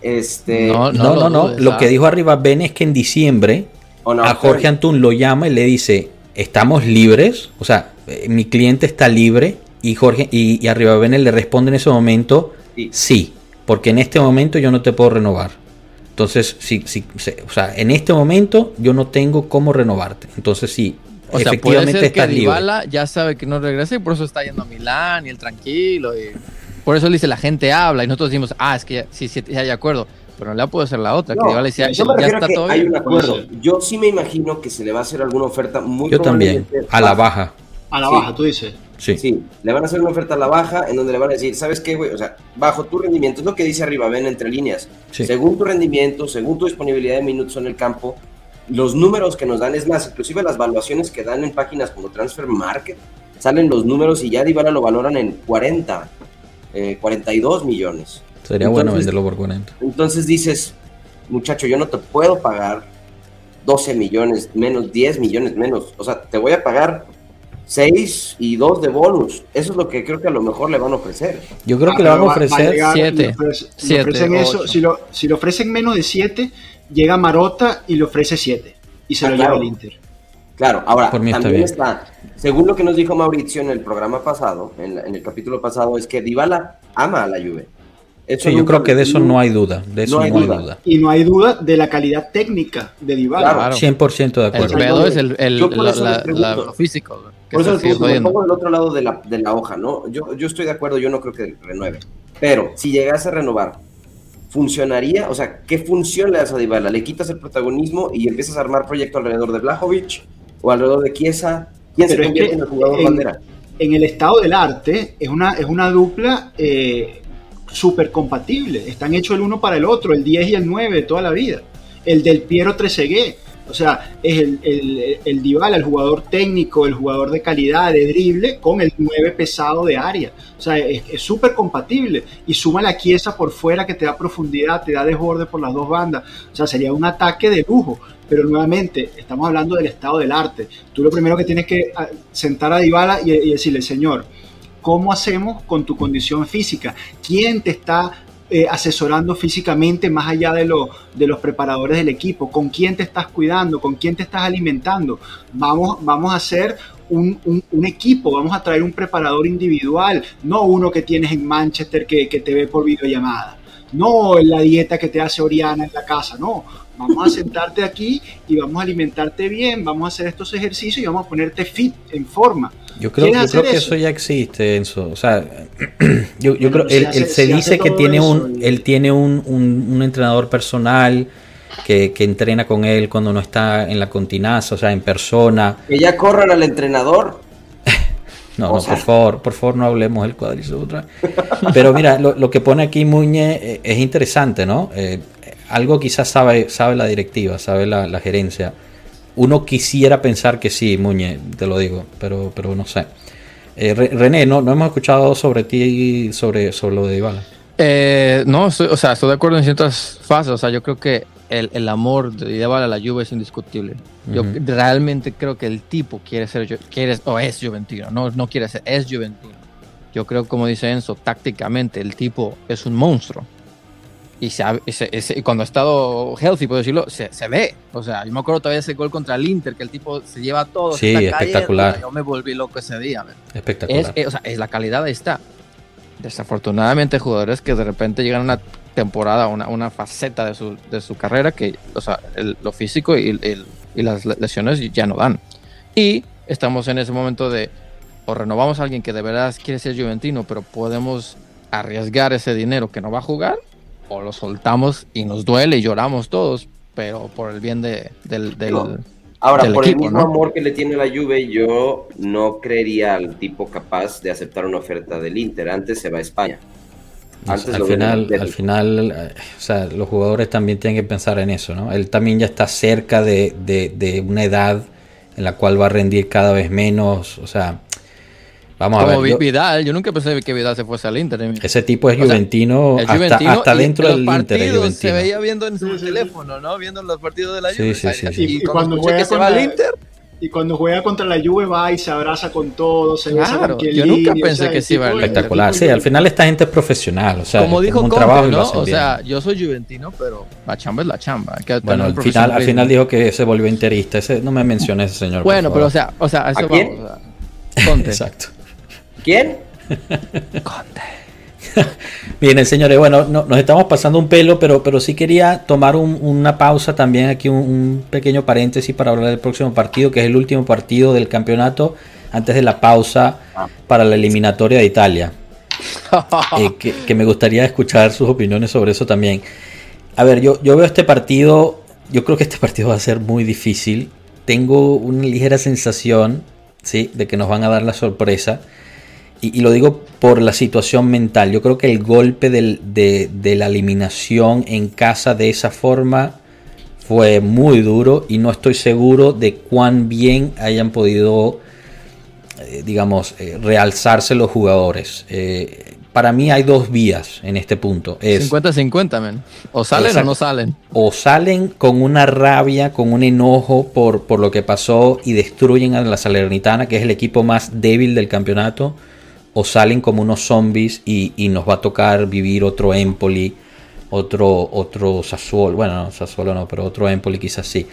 Este... No, no, no, no. Lo que dijo arriba Ben es que en diciembre a Jorge Antún lo llama y le dice, estamos libres, o sea, eh, mi cliente está libre y Jorge y, Arriba Benel le responde en ese momento sí. porque en este momento yo no te puedo renovar. Entonces, sí, sí, o sea, en este momento yo no tengo cómo renovarte. Entonces, sí, o efectivamente sea, puede ser que ya sabe que no regresa y por eso está yendo a Milán y el tranquilo. Y por eso le dice la gente habla y nosotros decimos, ah, es que sí, sí, ya hay acuerdo. Pero no le puede ser la otra, que Dybala decía, ya está todo hay un acuerdo. Yo sí me imagino que se le va a hacer alguna oferta muy Yo también, a la baja. A la baja, tú dices. Sí. sí. le van a hacer una oferta a la baja en donde le van a decir, ¿sabes qué, güey? O sea, bajo tu rendimiento, es lo que dice arriba, ven entre líneas. Según tu rendimiento, según tu disponibilidad de minutos en el campo, los números que nos dan, es más, inclusive las valuaciones que dan en páginas como Transfer Market, salen los números y ya Dybala lo valoran en 40, 42 eh, millones. Sería bueno venderlo por 40. Entonces dices, muchacho, yo no te puedo pagar 12 millones menos, 10 millones menos. O sea, te voy a pagar 6 y 2 de bonus. Eso es lo que creo que a lo mejor le van a ofrecer. Yo creo que le van a ofrecer 7. Si, lo, si, le ofrecen menos de 7, llega Marota y le ofrece 7. Y se ah, lo lleva el Inter. Claro, ahora también está, según lo que nos dijo Mauricio en el programa pasado, en, el capítulo pasado, es que Dybala ama a la Juve. Eso yo creo que de eso no hay duda. De eso no hay, duda. Y no hay duda de la calidad técnica de Dybala. Claro, 100% de acuerdo. El pedo es el, el la, físico. Por eso me pongo del otro lado de la, de la hoja, ¿no? Yo, yo estoy de acuerdo, yo no creo que renueve. Pero si llegase a renovar, ¿funcionaría? O sea, ¿qué función le das a Dybala? ¿Le quitas el protagonismo y empiezas a armar proyecto alrededor de Blajovic o alrededor de Chiesa? ¿Quién se convierte en el jugador en, bandera? En el estado del arte es una, es una dupla eh, súper compatible. Están hechos el uno para el otro, el 10 y el 9 de toda la vida. El del Piero Trezeguet O sea, es el, el, el el jugador técnico, el jugador de calidad, de drible, con el 9 pesado de área. O sea, es súper compatible. Y suma la quiesa por fuera que te da profundidad, te da desborde por las dos bandas. O sea, sería un ataque de lujo. Pero nuevamente, estamos hablando del estado del arte. Tú lo primero que tienes que ah, sentar a Dybala y decirle, señor, ¿cómo hacemos con tu condición física? ¿Quién te está eh, asesorando físicamente más allá de, lo, de los preparadores del equipo, con quién te estás cuidando, con quién te estás alimentando. Vamos, vamos a hacer un, equipo, vamos a traer un preparador individual, no uno que tienes en Manchester que, que te ve por videollamada, no la dieta que te hace Oriana en la casa, no. Vamos a sentarte aquí y vamos a alimentarte bien, vamos a hacer estos ejercicios y vamos a ponerte fit, en forma. Yo creo, creo que eso? ya existe, Enzo. O sea, yo, yo creo, él, se, dice que tiene un, él tiene un, un, entrenador personal que, que, entrena con él cuando no está en la continaza, o sea, en persona. Que ya corran al entrenador. no, no, por favor, por favor no hablemos del cuadrizo otra. Pero mira, lo, lo, que pone aquí Muñe eh, es interesante, ¿no? Eh, algo quizás sabe, sabe la directiva, sabe la, la gerencia uno quisiera pensar que sí, Muñe, te lo digo, pero, pero no sé. Eh, René, no, no hemos escuchado sobre ti sobre, sobre lo de Ibala. Eh, no, o sea, estoy de acuerdo en ciertas fases. O sea, yo creo que el, el amor de Ibala a la Juve es indiscutible. Yo realmente creo que el tipo quiere ser, quiere, o es Juventino, no, no quiere ser, es Juventino. Yo creo, como dice Enzo, tácticamente el tipo es un monstruo y, cuando ha estado healthy, puedo decirlo, se, ve. O sea, yo me acuerdo todavía ese gol contra el Inter, que el tipo se lleva todo. Sí, espectacular. yo me volví loco ese día. Espectacular. Es, o sea, es la calidad ahí está. Desafortunadamente, jugadores que de repente llegan a una temporada, una, una faceta de su, de su carrera, que, o sea, lo físico y, y las lesiones ya no dan. Y estamos en ese momento de, o renovamos a alguien que de verdad quiere ser juventino, pero podemos arriesgar ese dinero que no va a jugar o lo soltamos y nos duele y lloramos todos, pero por el bien de, del, del, Ahora, por el mismo amor que le tiene la Juve, yo no creería al tipo capaz de aceptar una oferta del Inter. Antes se va a España. Antes al, final, al final, eh, o sea, los jugadores también tienen que pensar en eso, ¿no? Él también ya está cerca de, de, de una edad en la cual va a rendir cada vez menos, o sea, Vamos a ver. Vidal, yo nunca pensé que Vidal se fuese al Inter. Ese tipo es juventino, hasta, dentro del Inter. Es se veía viendo en su teléfono, ¿no? Viendo los partidos de la Juve. Sí, sí, sí. Y, cuando, juega que se va al Inter. Y cuando juega contra la Juve va y se abraza con todos, se besa quien Yo nunca pensé que sí iba al Espectacular. Sí, al final esta gente es profesional. O sea, como dijo un trabajo ¿no? O sea, yo soy juventino, pero la chamba es la chamba. bueno, al final, al final dijo que se volvió interista. Ese, no me menciones ese señor. Bueno, pero o sea, o sea, eso vamos. Exacto. ¿Quién? Conte. Bien, señores, bueno, nos estamos pasando un pelo, pero, pero sí quería tomar una pausa también aquí, un, pequeño paréntesis para hablar del próximo partido, que es el último partido del campeonato antes de la pausa para la eliminatoria de Italia. Eh, que, me gustaría escuchar sus opiniones sobre eso también. A ver, yo, yo veo este partido, yo creo que este partido va a ser muy difícil. Tengo una ligera sensación, ¿sí? De que nos van a dar la sorpresa y, lo digo por la situación mental, yo creo que el golpe de, la eliminación en casa de esa forma fue muy duro y no estoy seguro de cuán bien hayan podido, eh, digamos, eh, realzarse los jugadores. Eh, para mí hay dos vías en este punto. 50-50, men. O salen o no salen. O salen con una rabia, con un enojo por, por lo que pasó y destruyen a la Salernitana, que es el equipo más débil del campeonato o salen como unos zombies y, nos va a tocar vivir otro Empoli, otro, otro Sassuolo, bueno, no, Sassuolo no, pero otro Empoli quizás sí.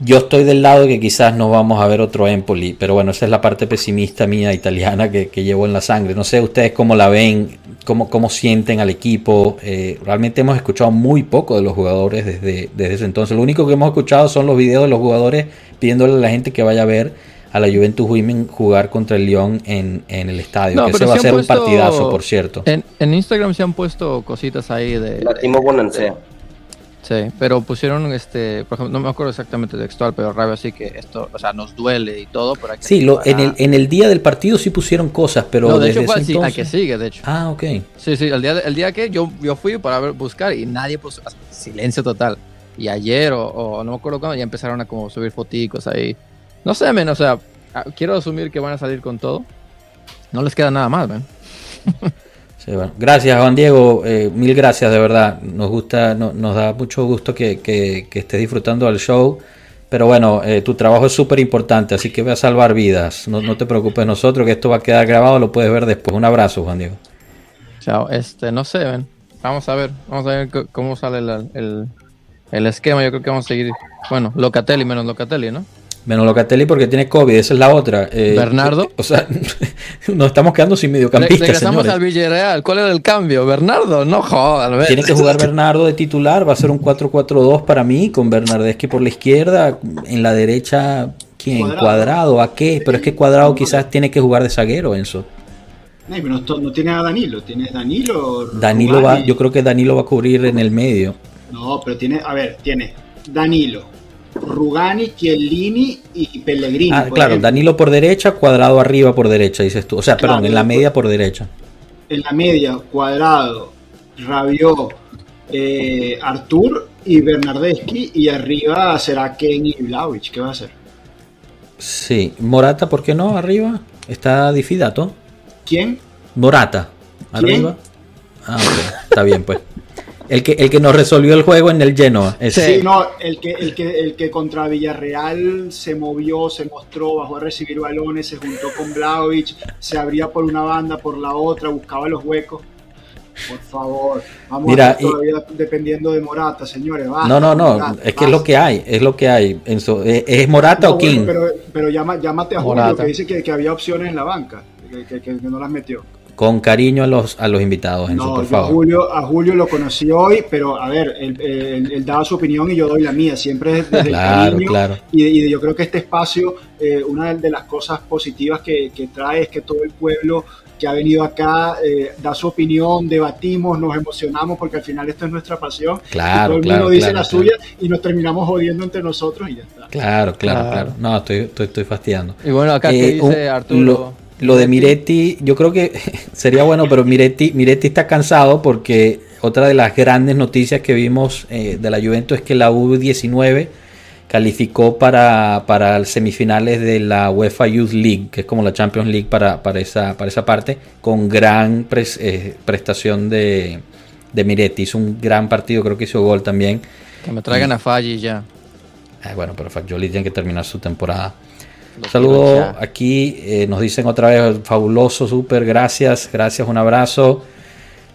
Yo estoy del lado de que quizás no vamos a ver otro Empoli, pero bueno, esa es la parte pesimista mía italiana que, llevo en la sangre. No sé ustedes cómo la ven, cómo, cómo sienten al equipo. Eh, realmente hemos escuchado muy poco de los jugadores desde, desde ese entonces. Lo único que hemos escuchado son los videos de los jugadores pidiéndole a la gente que vaya a ver a la Juventus Women jugar contra el Lyon en, el estadio. que ese va a ser un partidazo, por cierto. En, Instagram se han puesto cositas ahí de. La Timo. Sí, pero pusieron, este, por ejemplo, no me acuerdo exactamente textual, pero rabia así que esto, o sea, nos duele y todo. Pero sí, lo, en, el, en el día del partido sí pusieron cosas, pero no, de hecho fue así, que sigue, de hecho. Ah, ok. Sí, sí, el día, el día que yo, yo fui para buscar y nadie puso silencio total. Y ayer o, no me acuerdo cuándo ya empezaron a como subir foticos ahí. No sé, men, o sea, quiero asumir que van a salir con todo. No les queda nada más, men. Gracias, Juan Diego. Eh, mil gracias, de verdad. Nos gusta, nos da mucho gusto que, que, estés disfrutando del show. Pero bueno, eh, tu trabajo es súper importante, así que voy a salvar vidas. No, no, te preocupes nosotros, que esto va a quedar grabado, lo puedes ver después. Un abrazo, Juan Diego. Chao. Este, no sé, ven. Vamos a ver, vamos a ver cómo sale el, el esquema. Yo creo que vamos a seguir, bueno, Locatelli menos Locatelli, ¿no? Menos Locatelli porque tiene COVID, esa es la otra. Eh, Bernardo. O sea, nos estamos quedando sin mediocampista. Regresamos al Villarreal. ¿Cuál era el cambio? Bernardo, no joder. Tiene que jugar Bernardo de titular. Va a ser un 4-4-2 para mí, con Bernardeschi por la izquierda. En la derecha, ¿quién? Cuadrado. ¿A qué? Pero es que Cuadrado quizás tiene que jugar de zaguero, Enzo. No, no, tiene a Danilo. Tiene Danilo. Danilo va, yo creo que Danilo va a cubrir en el medio. No, pero tiene, a ver, tiene Danilo, Rugani, Chiellini y Pellegrini. Ah, claro, Danilo por derecha, cuadrado arriba por derecha, dices tú. O sea, perdón, en la media por derecha. En la media, cuadrado, Rabiot, eh, Artur y Bernardeschi. Y arriba será Ken y Vlaovic. ¿Qué va a hacer? Sí, Morata, ¿por qué no? Arriba. Está Difidato. ¿Quién? Morata. Arriba. Ah, ok. Está bien, pues. El que, el que nos resolvió el juego en el Genoa. Sí, no, el que, el, que, el que contra Villarreal se movió, se mostró, bajó a recibir balones, se juntó con Blaovic, se abría por una banda, por la otra, buscaba los huecos. Por favor, vamos Mira, a todavía dependiendo de Morata, señores. no, no, no, es que es lo que hay, es lo que hay. ¿Es Morata o King? pero, pero llámate a Julio, que dice que, que, había opciones en la banca, que, que no las metió con cariño a los, a los invitados, no, por favor. A Julio, a Julio lo conocí hoy, pero a ver, él, daba su opinión y yo doy la mía, siempre desde claro, el Claro. Y, yo creo que este espacio, eh, una de las cosas positivas que, trae es que todo el pueblo que ha venido acá eh, da su opinión, debatimos, nos emocionamos, porque al final esto es nuestra pasión. Claro, y todo el mundo dice la suya y nos terminamos jodiendo entre nosotros y ya está. Claro, claro, claro. No, estoy, estoy, estoy fastidiando. Y bueno, acá eh, dice Arturo. Lo de Miretti, yo creo que sería bueno, pero Miretti, Miretti está cansado porque otra de las grandes noticias que vimos eh, de la Juventus es que la U19 calificó para, para semifinales de la UEFA Youth League, que es como la Champions League para, para, esa, para esa parte, con gran eh, prestación de, de Miretti. Hizo un gran partido, creo que hizo gol también. Que me traigan a Falli ya. Eh, bueno, pero Fagioli tiene que terminar su temporada. Un saludo aquí, eh, nos dicen otra vez, fabuloso, súper, gracias, gracias, un abrazo.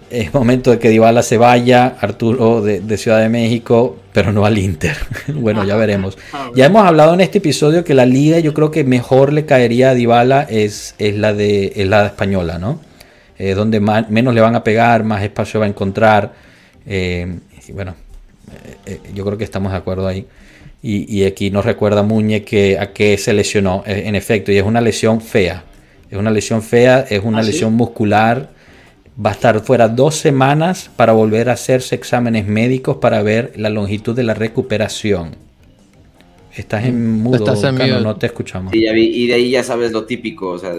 Es momento de que Dybala se vaya, Arturo de, Ciudad de México, pero no al Inter. bueno, ya veremos. Ya hemos hablado en este episodio que la liga yo creo que mejor le caería a Dybala es, es, la, de, la española, ¿no? Eh, donde menos le van a pegar, más espacio va a encontrar. Eh, y bueno, yo creo que estamos de acuerdo ahí. Y, aquí nos recuerda Muñe que a qué se lesionó, eh, en efecto, y es una lesión fea. Es una lesión fea, es una ¿Ah, lesión muscular. Va a estar fuera dos semanas para volver a hacerse exámenes médicos para ver la longitud de la recuperación. Estás en mudo, no te escuchamos. y de ahí ya sabes lo típico, o sea,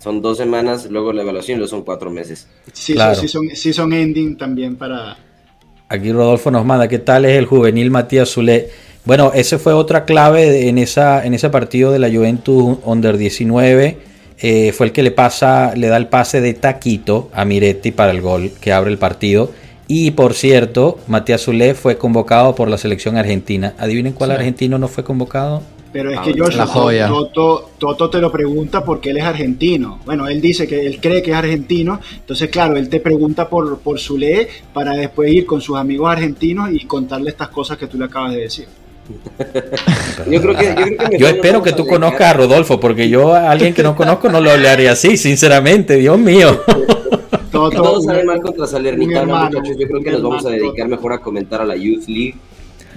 son dos semanas, luego la evaluación, luego son cuatro meses. Sí, claro. sí, son, sí son ending también para... Aquí Rodolfo nos manda, ¿qué tal es el juvenil Matías Zule? Bueno, ese fue otra clave en, esa, en ese partido de la Juventus Under 19. Eh, fue el que le pasa, le da el pase de taquito a Miretti para el gol que abre el partido. Y por cierto, Matías Zulé fue convocado por la selección argentina. Adivinen cuál argentino no fue convocado. Pero es que yo Toto, Toto, te lo pregunta porque él es argentino. Bueno, él dice que él cree que es argentino. Entonces, claro, él te pregunta por, por Zule para después ir con sus amigos argentinos y contarle estas cosas que tú le acabas de decir. yo, creo que, yo, espero que tú conozcas a Rodolfo, porque yo a alguien que no conozco no lo hablaría así, sinceramente, Dios mío. Todo, todo sale mal contra Salernitana, muchachos. Yo creo que nos vamos a dedicar mejor a comentar a la Youth League,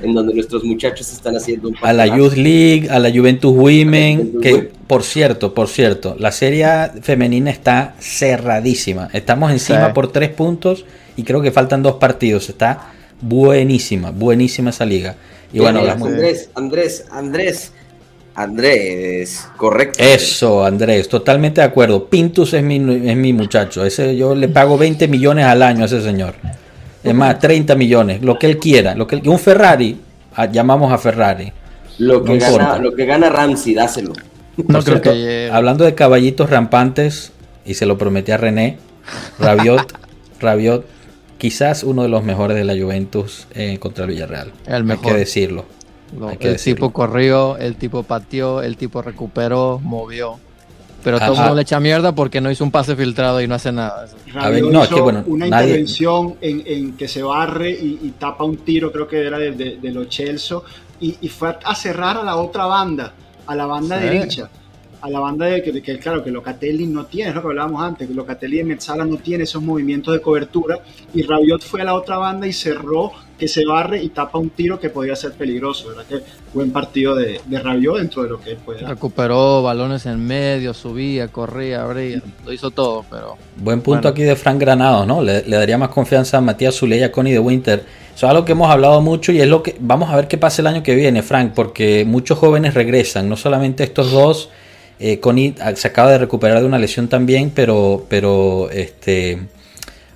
en donde nuestros muchachos están haciendo un A la Youth League, a la Juventus Women, que por cierto, por cierto, la serie femenina está cerradísima. Estamos encima por tres puntos y creo que faltan dos partidos. Está buenísima, buenísima esa liga. Y bueno, Andrés, Andrés, Andrés, Andrés, correcto. Eso, Andrés, totalmente de acuerdo. Pintus es mi, es mi muchacho. Ese yo le pago 20 millones al año a ese señor. Es más, 30 millones, lo que él quiera. Lo que un Ferrari, llamamos a Ferrari. Lo que, gana, lo que gana Ramsey, dáselo. No creo que Hablando de caballitos rampantes, y se lo prometí a René, Rabiot, Rabiot, quizás uno de los mejores de la Juventus eh, contra el Villarreal. El mejor. Hay que decirlo. el tipo corrió, el tipo pateó, el tipo recuperó, movió. Pero todo el mundo le echa mierda porque no hizo un pase filtrado y no hace nada. A ver, no, hizo que, bueno, una intervención en, que se barre y, tapa un tiro, creo que era de, de, los Chelsea, y, fue a cerrar a la otra banda, a la banda derecha a la banda de que, claro, que Locatelli no tiene, es lo que hablábamos antes, que Locatelli de Metzala no tiene esos movimientos de cobertura y Rabiot fue a la otra banda y cerró que se barre y tapa un tiro que podría ser peligroso, ¿verdad? Que buen partido de, de Rabiot dentro de lo que él puede Recuperó balones en medio, subía, corría, abría, lo hizo todo, pero... Buen punto aquí de Frank Granado, ¿no? Le, daría más confianza a Matías Zuleya, Connie de Winter. Eso es algo que hemos hablado mucho y es lo que... Vamos a ver qué pasa el año que viene, Frank, porque muchos jóvenes regresan, no solamente estos dos eh, Connie se acaba de recuperar de una lesión también, pero, pero este,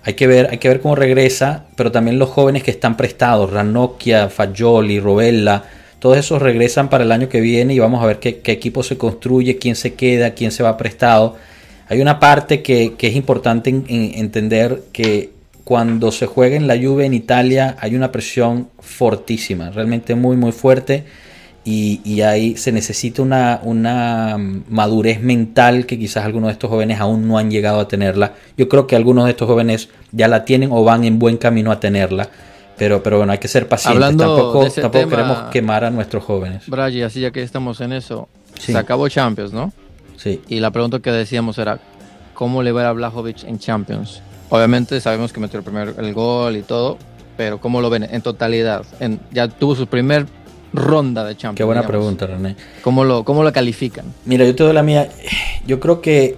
hay, que ver, hay que ver cómo regresa. Pero también los jóvenes que están prestados, Ranocchia, Fagioli, Robella, todos esos regresan para el año que viene y vamos a ver qué, equipo se construye, quién se queda, quién se va prestado. Hay una parte que, es importante entender que cuando se juega en la Juve en Italia hay una presión fortísima, realmente muy muy fuerte y, ahí se necesita una, una, madurez mental que quizás algunos de estos jóvenes aún no han llegado a tenerla. Yo creo que algunos de estos jóvenes ya la tienen o van en buen camino a tenerla. Pero, pero bueno, hay que ser pacientes. tampoco, tampoco queremos quemar a nuestros jóvenes. Bragi, así ya que estamos en eso, se acabó Champions, ¿no? Sí. Y la pregunta que decíamos era, ¿cómo le va a Blajovic en Champions? Obviamente sabemos que metió el primer el gol y todo, pero ¿cómo lo ven en totalidad? En, ya tuvo su primer ronda de Champions? Qué buena pregunta, René. ¿Cómo lo, ¿Cómo lo califican? Mira, yo te doy la mía. Yo creo que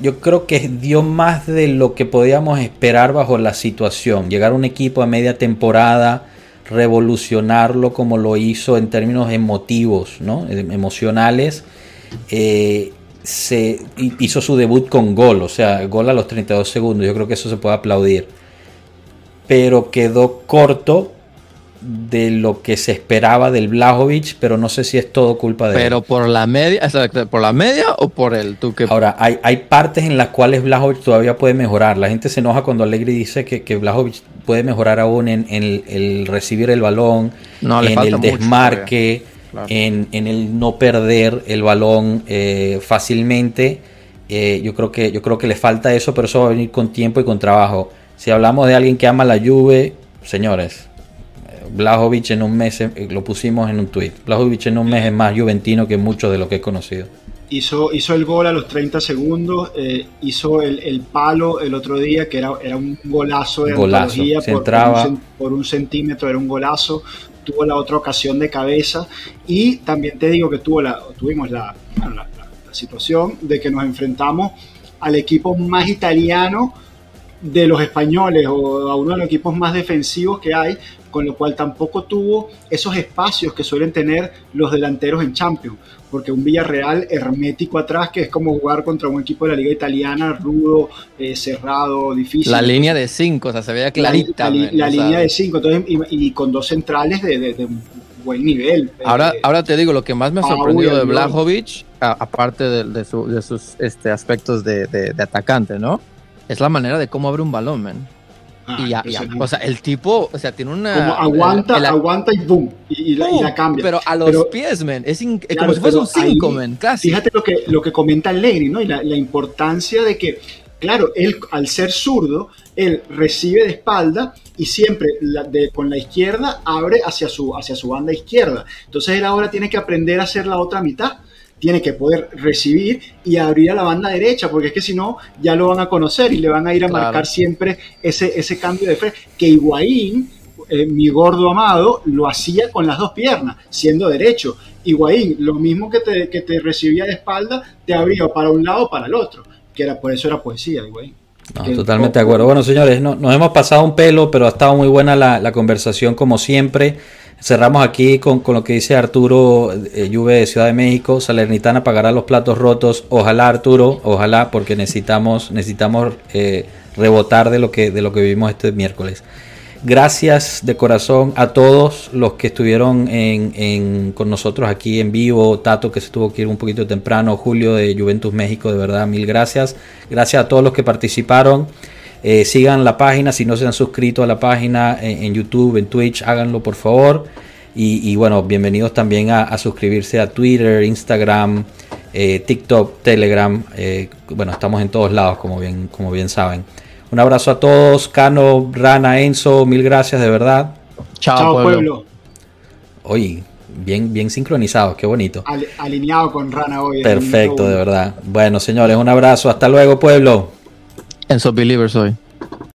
yo creo que dio más de lo que podíamos esperar bajo la situación. Llegar a un equipo a media temporada, revolucionarlo como lo hizo en términos emotivos, ¿no? Em, emocionales. Eh, se hizo su debut con gol, o sea, gol a los 32 segundos. Yo creo que eso se puede aplaudir. Pero quedó corto de lo que se esperaba del Blajovic, pero no sé si es todo culpa de pero por la media, por la media o por el tú que Ahora, hay, hay partes en las cuales Blajovic todavía puede mejorar. La gente se enoja cuando Allegri dice que, que Blajovic puede mejorar aún en, el, recibir el balón, en el desmarque, en, el no perder el balón eh, fácilmente. Eh, yo creo que yo creo que le falta eso, pero eso va a venir con tiempo y con trabajo. Si hablamos de alguien que ama la Juve, señores, Blajovic en un mes, eh, lo pusimos en un tweet. Blajovic en un mes es más juventino que mucho de lo que he conocido. Hizo, hizo el gol a los 30 segundos, eh, hizo el, palo el otro día, que era, era un golazo de golazo. por, por, un, centímetro, era un golazo. Tuvo la otra ocasión de cabeza y también te digo que tuvo la, tuvimos la, la situación de que nos enfrentamos al equipo más italiano de los españoles o a uno de los equipos más defensivos que hay, con lo cual tampoco tuvo esos espacios que suelen tener los delanteros en Champions, porque un Villarreal hermético atrás, que es como jugar contra un equipo de la liga italiana, rudo, eh, cerrado, difícil. La línea de cinco, o sea, se veía clarita. La, línea de cinco, entonces, y, con dos centrales de, buen nivel. Ahora, eh, ahora te digo, lo que más me ha sorprendido de Blajovic, aparte de, sus este, aspectos de, atacante, ¿no? Es la manera de cómo abre un balón, man. Ah, y ya, o sea, el tipo, o sea, tiene una. Como aguanta, aguanta y boom, y, la, cambia. Pero a los pies, man, es como si fuese un 5, man, casi. Fíjate lo que, lo que comenta Legri, ¿no? Y la, importancia de que, claro, él, al ser zurdo, él recibe de espalda y siempre de, con la izquierda abre hacia su, hacia su banda izquierda. Entonces él ahora tiene que aprender a hacer la otra mitad tiene que poder recibir y abrir a la banda derecha, porque es que si no, ya lo van a conocer y le van a ir a marcar siempre ese, ese cambio de fe. Que Higuaín, eh, mi gordo amado, lo hacía con las dos piernas, siendo derecho. Higuaín, lo mismo que te, que te recibía de espalda, te abría para un lado o para el otro, que era por eso era poesía, Higuaín. totalmente de acuerdo. Bueno, señores, no, nos hemos pasado un pelo, pero ha estado muy buena la, la conversación como siempre. Cerramos aquí con, lo que dice Arturo eh, Juve de Ciudad de México. Salernitana pagará los platos rotos. Ojalá, Arturo, ojalá, porque necesitamos, necesitamos eh, rebotar de lo, que, de lo que vivimos este miércoles. Gracias de corazón a todos los que estuvieron con nosotros aquí en vivo. Tato que se tuvo que ir un poquito temprano. Julio de Juventus México, de verdad, mil gracias. Gracias a todos los que participaron. Eh, sigan la página, si no se han suscrito a la página en, YouTube, en Twitch, háganlo por favor. Y, bueno, bienvenidos también a, suscribirse a Twitter, Instagram, eh, TikTok, Telegram. Eh, bueno, estamos en todos lados, como bien, como bien saben. Un abrazo a todos, Cano, Rana, Enzo, mil gracias de verdad. Chao, pueblo. Oye, bien, bien sincronizados, qué bonito. alineado con Rana hoy. Perfecto, de verdad. Bueno, señores, un abrazo, hasta luego, pueblo. Enzo Believers hoy.